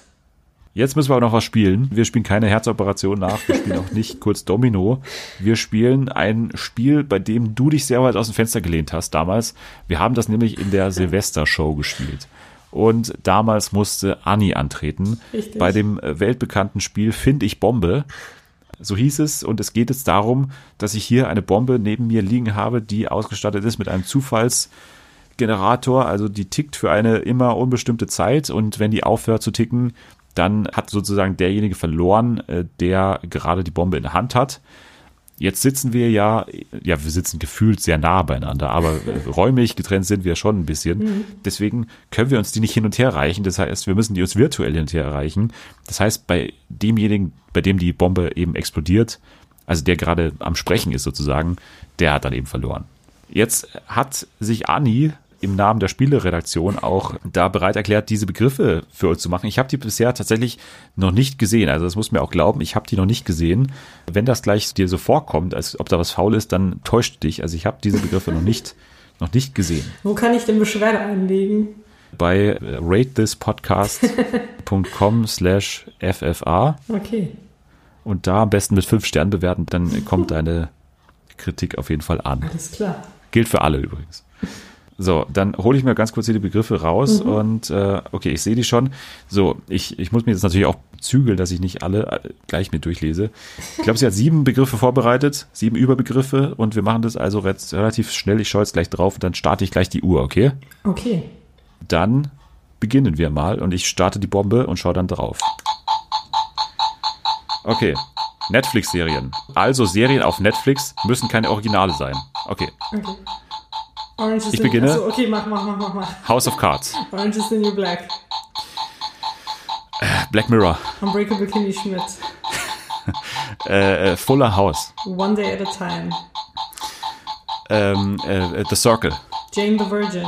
Jetzt müssen wir aber noch was spielen. Wir spielen keine Herzoperation nach, wir spielen auch nicht kurz Domino. Wir spielen ein Spiel, bei dem du dich sehr weit aus dem Fenster gelehnt hast damals. Wir haben das nämlich in der Silvester-Show gespielt. Und damals musste Anni antreten Richtig. bei dem äh, weltbekannten Spiel Find ich Bombe. So hieß es. Und es geht jetzt darum, dass ich hier eine Bombe neben mir liegen habe, die ausgestattet ist mit einem Zufallsgenerator. Also die tickt für eine immer unbestimmte Zeit. Und wenn die aufhört zu ticken, dann hat sozusagen derjenige verloren, äh, der gerade die Bombe in der Hand hat. Jetzt sitzen wir ja, ja, wir sitzen gefühlt sehr nah beieinander, aber äh, räumlich getrennt sind wir schon ein bisschen. Mhm. Deswegen können wir uns die nicht hin und her reichen. Das heißt, wir müssen die uns virtuell hin und her reichen. Das heißt, bei demjenigen, bei dem die Bombe eben explodiert, also der gerade am Sprechen ist sozusagen, der hat dann eben verloren. Jetzt hat sich Anni im Namen der Spieleredaktion auch da bereit erklärt, diese Begriffe für uns zu machen. Ich habe die bisher tatsächlich noch nicht gesehen. Also das muss mir auch glauben, ich habe die noch nicht gesehen. Wenn das gleich dir so vorkommt, als ob da was faul ist, dann täuscht dich. Also ich habe diese Begriffe noch nicht, noch nicht gesehen. Wo kann ich denn Beschwerde einlegen? Bei äh, ratethispodcast.com [LAUGHS] slash FFA. Okay. Und da am besten mit fünf Sternen bewerten, dann kommt deine Kritik auf jeden Fall an. Alles klar. Gilt für alle übrigens. So, dann hole ich mir ganz kurz hier die Begriffe raus mhm. und äh, okay, ich sehe die schon. So, ich, ich muss mir jetzt natürlich auch zügeln, dass ich nicht alle äh, gleich mit durchlese. Ich glaube, sie hat sieben Begriffe vorbereitet, sieben Überbegriffe und wir machen das also relativ schnell. Ich schaue jetzt gleich drauf und dann starte ich gleich die Uhr, okay? Okay. Dann beginnen wir mal und ich starte die Bombe und schaue dann drauf. Okay, Netflix-Serien. Also Serien auf Netflix müssen keine Originale sein. Okay. Okay. Orange is ich beginne. Achso, okay, mach, mach, mach, mach, mach. House of Cards. Orange is the New Black. Black Mirror. Unbreakable Kimmy Schmidt. [LAUGHS] äh, Fuller House. One Day at a Time. Ähm, äh, the Circle. Jane the Virgin.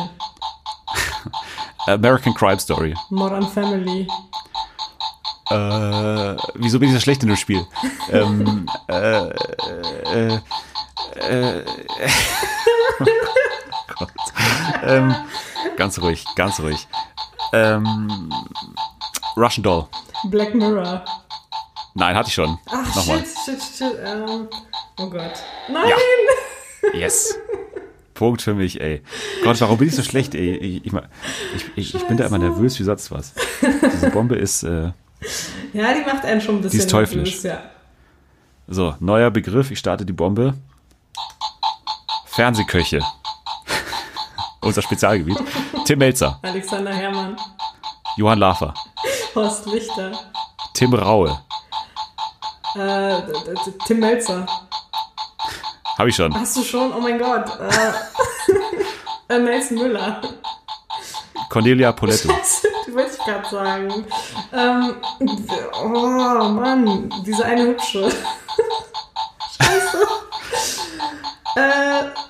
[LAUGHS] American Crime Story. Modern Family. Äh, wieso bin ich so schlecht in dem Spiel? [LAUGHS] ähm, äh, äh, äh, Gott. Ähm, ganz ruhig, ganz ruhig. Ähm, Russian Doll. Black Mirror. Nein, hatte ich schon. Ach, Nochmal. shit, shit, shit. Ähm, oh Gott. Nein! Ja. Yes. Punkt für mich, ey. Gott, warum bin ich so schlecht, ey? Ich, ich, ich, bin da immer nervös wie sonst was. Diese Bombe ist. Äh, ja, die macht einen schon ein bisschen. Die ist teuflisch. Nervös, ja. So, neuer Begriff. Ich starte die Bombe. Fernsehköche. Unser Spezialgebiet. Tim Melzer. Alexander Herrmann. Johann Lafer. Horst Lichter. Tim Raue. Äh, Tim Melzer. Hab ich schon. Hast du schon? Oh mein Gott. Äh, [LAUGHS] äh Nelson Müller. Cornelia Poletto. [LAUGHS] Scheiße, wollte ich gerade sagen. Ähm, oh Mann, diese eine hübsche. [LAUGHS] Scheiße. äh,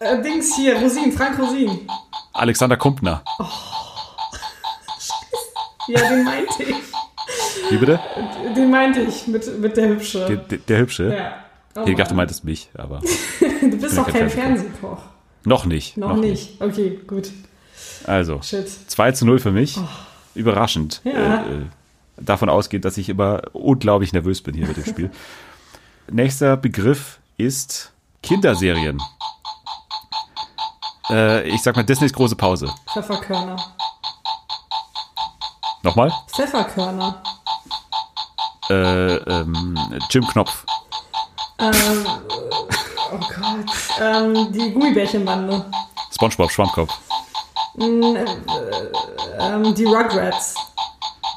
äh, Dings hier, Rosin, Frank Rosin. Alexander Kumpner. Oh. Ja, den meinte ich. Wie bitte? Den meinte ich mit, mit der Hübsche. Der, der, der Hübsche? Ja. Oh ich dachte, du meintest mich, aber. [LAUGHS] du bist doch kein Fernsehkoch. Noch nicht. Noch, noch nicht. nicht. Okay, gut. Also, Shit. 2 zu 0 für mich. Oh. Überraschend. Ja. Äh, davon ausgeht, dass ich immer unglaublich nervös bin hier mit dem Spiel. [LAUGHS] Nächster Begriff ist Kinderserien. Äh, ich sag mal Disneys große Pause. Pfefferkörner. Nochmal? Pfefferkörner. Äh, ähm, Jim Knopf. Ähm, oh Gott. Ähm, die Gummibärchenbande. SpongeBob Schwammkopf. Mm, äh, ähm, die Rugrats.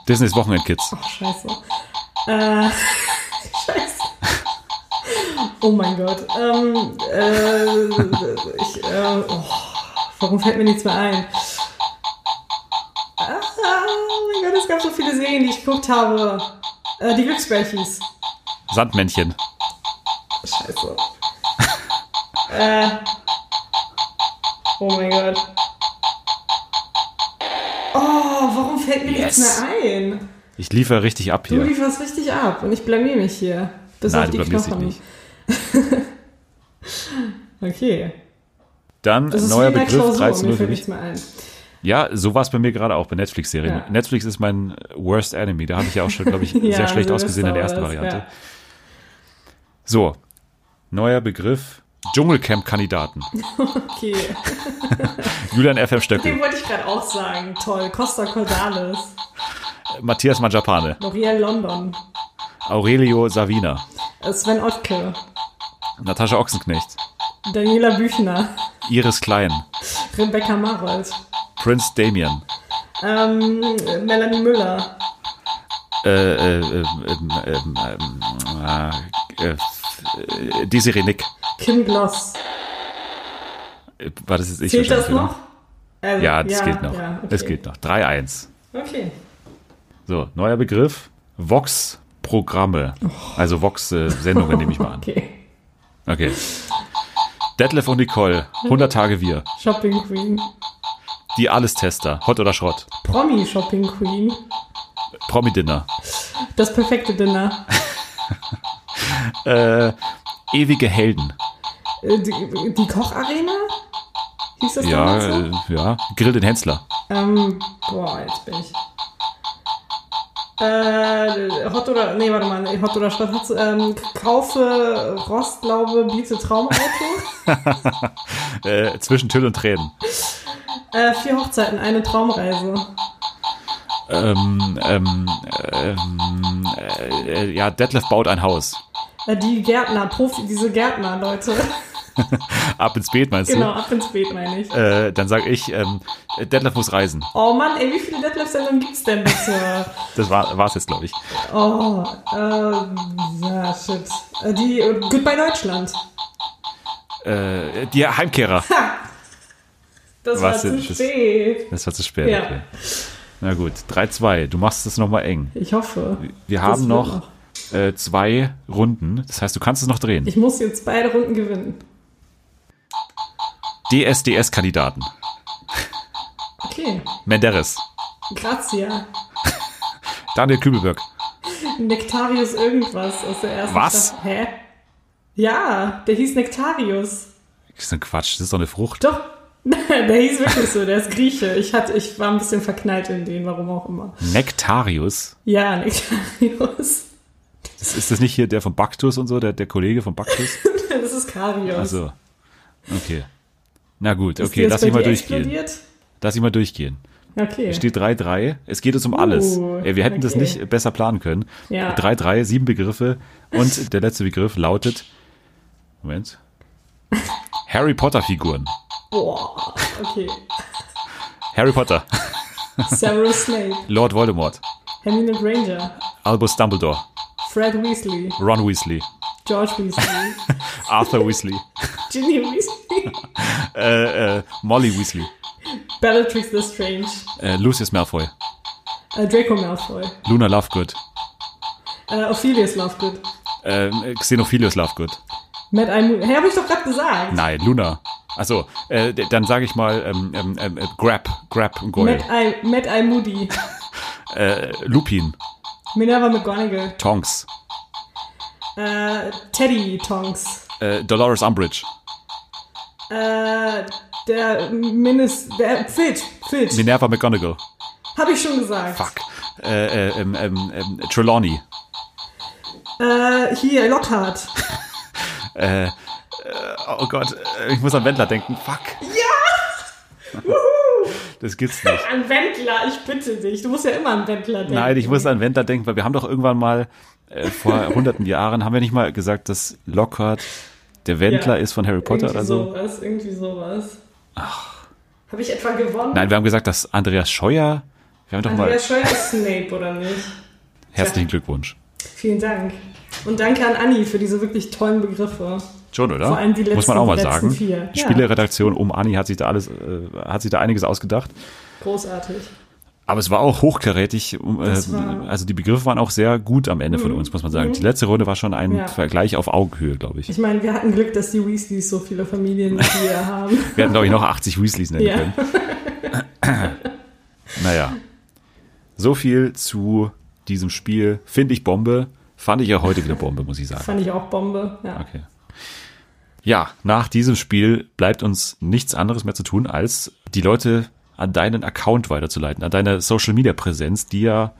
Disneys Wochenendkids. Oh, scheiße. Äh, [LAUGHS] scheiße. Oh mein Gott. Ähm, äh, ich, äh, oh, warum fällt mir nichts mehr ein? Ah, oh mein Gott, es gab so viele Serien, die ich geguckt habe. Äh, die Glücksbärchis. Sandmännchen. Scheiße. äh. Oh mein Gott. Oh, warum fällt mir yes. nichts mehr ein? Ich liefere richtig ab hier. Du lieferst richtig ab und ich blamier mich hier. Bis Nein, auf die Knochen. dich nicht. [LAUGHS] okay. Dann Das ist neuer Begriff, Klausur, 13 mir für mich. Ja, so war es bei mir gerade auch bei Netflix-Serien. Ja. Netflix ist mein worst enemy. Da habe ich ja auch schon, glaube ich, [LAUGHS] Ja, sehr schlecht ausgesehen in der ersten Variante. ja. So, neuer Begriff. Dschungelcamp-Kandidaten. [LAUGHS] Okay. [LAUGHS] Julian FM Stöckel, Den wollte ich gerade auch sagen. Toll. Costa Cordalis. Matthias Manjapane, L'Oreal London. Aurelio Savina, äh, Sven Ottke. Natascha Ochsenknecht, Daniela Büchner. Iris Klein, Rebecca Marold. Prince Damien, Ähm, Melanie Müller. Äh, äh, äh, äh, äh, äh, Desiree Nick. Kim Gloss. Äh, War das jetzt ich Zählt das wahrscheinlich, noch? Ja, das geht noch. Es geht noch. 3-1. Okay. So, neuer Begriff. Vox-Programme. Also Vox-Sendungen nehme ich mal an. [LAUGHS] Okay. Okay. Detlef und Nicole, 100 Tage wir. Shopping Queen. Die Alles-Tester, Hot oder Schrott. Promi Shopping Queen. Promi-Dinner. Das perfekte Dinner. [LAUGHS] Äh, ewige Helden. Äh, Die, die Kocharena? Hieß das Ja, so? äh, ja. Grill den Hensler. Ähm, boah, jetzt bin ich. Äh, Hot oder, nee, warte mal, Hot oder. Hat's, Ähm, kaufe Rostlaube, biete Traumauto. [LAUGHS] Äh, zwischen Tüll und Tränen. äh, vier Hochzeiten, eine Traumreise. Ähm, ähm, ähm, äh, ja, Detlef baut ein Haus. Äh, die Gärtner, Profi, diese Gärtner, Leute. [LAUGHS] Ab ins Beet, meinst genau, ab ins Beet, meine ich. du? Äh, dann sage ich, ähm, Detlef muss reisen. Oh Mann, ey, wie viele Detlef-Sendungen gibt's denn bitte? [LAUGHS] Das war war's jetzt, glaube ich. Oh, ähm, ja, shit. Äh, die, äh, Goodbye Deutschland. Äh, die Heimkehrer. Das Was war zu das? spät. Das war zu spät. Ja. Okay. Na gut, 3-2. Du machst es nochmal eng. Ich hoffe. Wir haben wird noch, Äh, zwei Runden. Das heißt, du kannst es noch drehen. Ich muss jetzt beide Runden gewinnen. DSDS-Kandidaten. Okay. Menderes. Grazia. Daniel Kübelberg. Nektarius irgendwas aus der ersten Was? Staffel. Hä? Ja, der hieß Nektarius. Das ist ein Quatsch. Das ist doch eine Frucht. Doch. [LAUGHS] der hieß wirklich so, der ist Grieche. Ich, hatte, ich war ein bisschen verknallt in den, warum auch immer. Nektarius. Ja, Nektarius. Ist, ist das nicht hier der von Baktus und so, der, der Kollege von Baktus? [LAUGHS] Das ist Karius. Also, okay. Na gut, okay, jetzt lass ich mal durchgehen. explodiert? Lass ich mal durchgehen. Okay. Es steht 3-3. Es geht uns um alles. Uh, Äh, Wir hätten das okay. nicht besser planen können. Ja. 3-3, sieben Begriffe. Und [LAUGHS] der letzte Begriff lautet. Moment. Harry Potter Figuren. Boah, okay. Harry Potter. Severus Snape, Lord Voldemort. Hermine Granger, Albus Dumbledore. Fred Weasley, Ron Weasley. George Weasley, [LAUGHS] Arthur Weasley. [LAUGHS] Ginny Weasley, [LAUGHS] Äh, äh, Molly Weasley. Bellatrix Lestrange, Äh, Lucius Malfoy. äh, Draco Malfoy, Luna Lovegood. äh, Ophelius Lovegood, Äh, Xenophilius Lovegood. Eye Moody. Hey, hab ich doch gerade gesagt. Nein, Luna. Achso, äh, dann sage ich mal ähm, ähm, äh, Grab, Grab und Goyle. Mad Eye Moody, Äh, Lupin, Minerva McGonagall, Tonks, äh, Teddy Tonks, äh, Dolores Umbridge, äh, der Minis, der Filch, Filch, Minerva McGonagall, hab ich schon gesagt. fuck, äh, äh, ähm, ähm, ähm, Trelawney, Äh, hier, Lockhart. [LAUGHS] äh, äh, oh Gott, äh, ich muss an Wendler denken, fuck. Ja! [LAUGHS] Das gibt's nicht. [LAUGHS] An Wendler, ich bitte dich. Du musst ja immer an Wendler denken. Nein, ich muss an Wendler denken, weil wir haben doch irgendwann mal äh, vor hunderten Jahren, haben wir nicht mal gesagt, dass Lockhart der Wendler Ja. ist von Harry Potter oder so? sowas, irgendwie sowas. Ach. Habe ich etwa gewonnen? Nein, wir haben gesagt, dass Andreas Scheuer, wir haben doch mal, Andreas Scheuer ist Snape, oder nicht? herzlichen Glückwunsch. Vielen Dank. Und danke an Anni für diese wirklich tollen Begriffe. Schon, oder? Vor allem die Muss man letzten- auch mal letzten sagen. vier. Die Ja. Spieleredaktion um Ani hat sich da alles, äh, hat sich da einiges ausgedacht. Großartig. Aber es war auch hochkarätig. Äh, war- Mhm. also die Begriffe waren auch sehr gut am Ende von uns, muss man sagen. Die letzte Runde war schon ein Ja. Vergleich auf Augenhöhe, glaube ich. Ich meine, wir hatten Glück, dass die Weasleys so viele Familienmitglieder [LAUGHS] haben. Wir hätten, glaube ich, noch 80 Weasleys nennen Ja. können. [LAUGHS] naja. So viel zu diesem Spiel. Finde ich Bombe. Fand ich ja heute wieder Bombe, muss ich sagen. Fand ich auch Bombe. Ja. Okay. Ja, nach diesem Spiel bleibt uns nichts anderes mehr zu tun, als die Leute an deinen Account weiterzuleiten, an deine Social Media Präsenz, die ja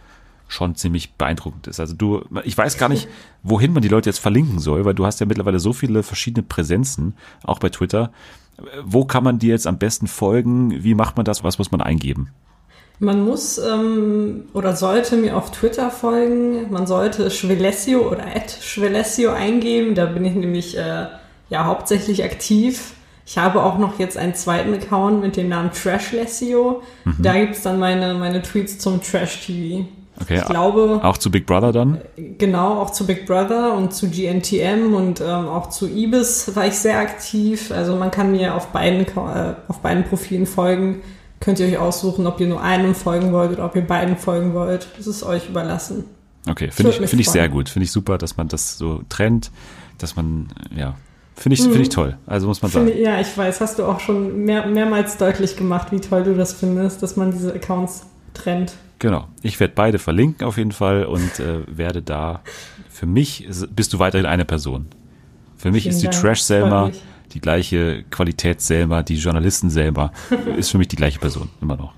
schon ziemlich beeindruckend ist. Also du, ich weiß gar nicht, wohin man die Leute jetzt verlinken soll, weil du hast ja mittlerweile so viele verschiedene Präsenzen, auch bei Twitter. Wo kann man dir jetzt am besten folgen? Wie macht man das? Was muss man eingeben? Man muss ähm, oder sollte mir auf Twitter folgen. Man sollte Schwelessio oder Schwelessio eingeben. Da bin ich nämlich äh, ja hauptsächlich aktiv. Ich habe auch noch jetzt einen zweiten Account mit dem Namen Trash Lessio. Mhm. Da gibt es dann meine, meine Tweets zum Trash TV. Okay, ich glaube. Auch zu Big Brother dann? Genau, auch zu Big Brother und zu GNTM und ähm, auch zu Ibis war ich sehr aktiv. Also man kann mir auf beiden, äh, auf beiden Profilen folgen. Könnt ihr euch aussuchen, ob ihr nur einem folgen wollt oder ob ihr beiden folgen wollt. Das ist euch überlassen. Okay, finde ich, find ich sehr gut. Finde ich super, dass man das so trennt, dass man, ja, finde ich, mhm. find ich toll. Also muss man sagen. ja, ich weiß, hast du auch schon mehr, mehrmals deutlich gemacht, wie toll du das findest, dass man diese Accounts trennt. Genau. Ich werde beide verlinken auf jeden Fall und äh, werde da, für mich bist du weiterhin eine Person. Für mich Vielen ist die Dank. Trash Selma die gleiche Qualität Selma, die Journalisten Selma [LAUGHS] ist für mich die gleiche Person, immer noch.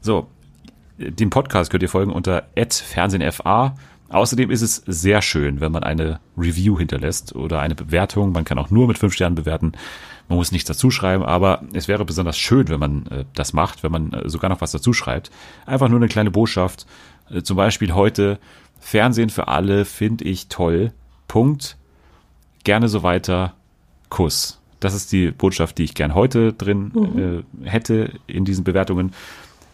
So, dem Podcast könnt ihr folgen unter @fernsehenfa. Außerdem ist es sehr schön, wenn man eine Review hinterlässt oder eine Bewertung. Man kann auch nur mit fünf Sternen bewerten. Man muss nichts dazu schreiben, aber es wäre besonders schön, wenn man äh, das macht, wenn man äh, sogar noch was dazu schreibt. Einfach nur eine kleine Botschaft. Äh, zum Beispiel heute Fernsehen für alle finde ich toll. Punkt. Gerne so weiter. Kuss. Das ist die Botschaft, die ich gern heute drin mhm. äh, hätte in diesen Bewertungen.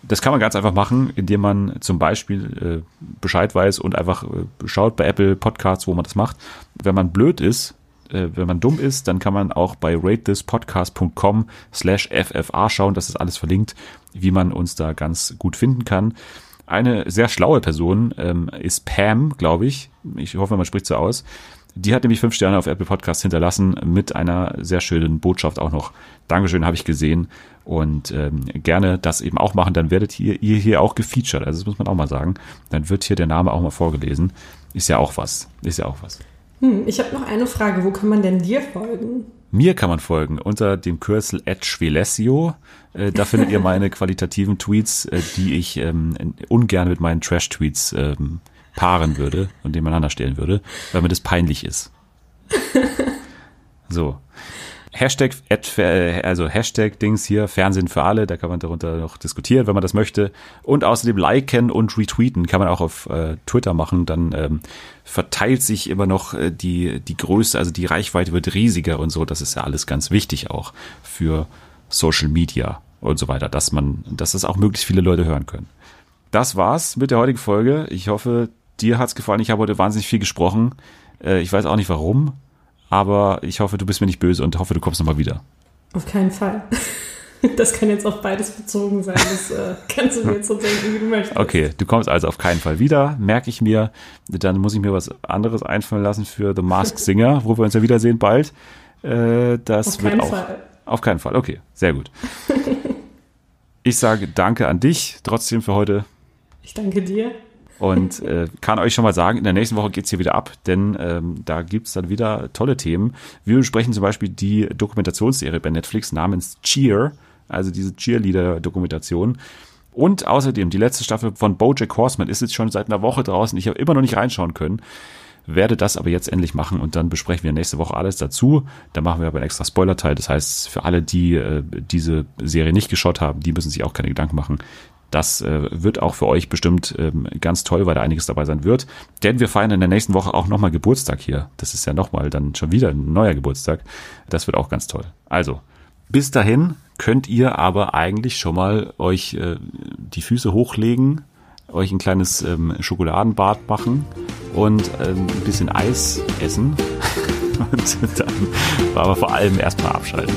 Das kann man ganz einfach machen, indem man zum Beispiel äh, Bescheid weiß und einfach äh, schaut bei Apple Podcasts, wo man das macht. Wenn man blöd ist, äh, wenn man dumm ist, dann kann man auch bei ratethispodcast.com slash FFA schauen, das ist alles verlinkt, wie man uns da ganz gut finden kann. Eine sehr schlaue Person ähm, ist Pam, glaube ich. Ich hoffe, man spricht so aus. Die hat nämlich fünf Sterne auf Apple Podcasts hinterlassen mit einer sehr schönen Botschaft auch noch. Dankeschön, habe ich gesehen. Und ähm, gerne das eben auch machen, dann werdet ihr, ihr hier auch gefeatured. Also das muss man auch mal sagen. Dann wird hier der Name auch mal vorgelesen. Ist ja auch was. Ist ja auch was. Hm, ich habe noch eine Frage. Wo kann man denn dir folgen? Mir kann man folgen unter dem Kürzel @schwelessio. Äh, da findet ihr meine qualitativen Tweets, äh, die ich ähm, ungern mit meinen Trash-Tweets ähm, paaren würde und nebeneinander stellen würde, weil mir das peinlich ist. [LAUGHS] So. Hashtag, also Hashtag Dings hier, Fernsehen für alle, da kann man darunter noch diskutieren, wenn man das möchte. Und außerdem liken und retweeten kann man auch auf äh, Twitter machen, dann ähm, verteilt sich immer noch äh, die, die Größe, also die Reichweite wird riesiger und so. Das ist ja alles ganz wichtig auch für Social Media und so weiter, dass man, dass das auch möglichst viele Leute hören können. Das war's mit der heutigen Folge. Ich hoffe, dir hat's gefallen. Ich habe heute wahnsinnig viel gesprochen. Äh, ich weiß auch nicht warum aber ich hoffe, du bist mir nicht böse und hoffe, du kommst nochmal wieder. Auf keinen Fall. [LAUGHS] Das kann jetzt auf beides bezogen sein. Das äh, [LAUGHS] kannst du mir jetzt so denken, wie du möchtest. Okay, du kommst also auf keinen Fall wieder, merke ich mir. Dann muss ich mir was anderes einfallen lassen für The Mask [LAUGHS] Singer, wo wir uns ja wiedersehen bald. Äh, das auf wird auch. Fall. Auf keinen Fall. Okay, sehr gut. Ich sage danke an dich trotzdem für heute. Ich danke dir. Und äh, kann euch schon mal sagen, in der nächsten Woche geht's hier wieder ab, denn ähm, da gibt's dann wieder tolle Themen. Wir besprechen zum Beispiel die Dokumentationsserie bei Netflix namens Cheer, also diese Cheerleader-Dokumentation. Und außerdem die letzte Staffel von Bojack Horseman ist jetzt schon seit einer Woche draußen. Ich habe immer noch nicht reinschauen können. Werde das aber jetzt endlich machen und dann besprechen wir nächste Woche alles dazu. Da machen wir aber einen extra Spoiler-Teil. Das heißt, für alle, die äh, diese Serie nicht geschaut haben, die müssen sich auch keine Gedanken machen. Das äh, wird auch für euch bestimmt ähm, ganz toll, weil da einiges dabei sein wird. Denn wir feiern in der nächsten Woche auch nochmal Geburtstag hier. Das ist ja nochmal dann schon wieder ein neuer Geburtstag. Das wird auch ganz toll. Also, bis dahin könnt ihr aber eigentlich schon mal euch äh, die Füße hochlegen, euch ein kleines ähm, Schokoladenbad machen und ähm, ein bisschen Eis essen. [LAUGHS] und dann aber vor allem erstmal abschalten.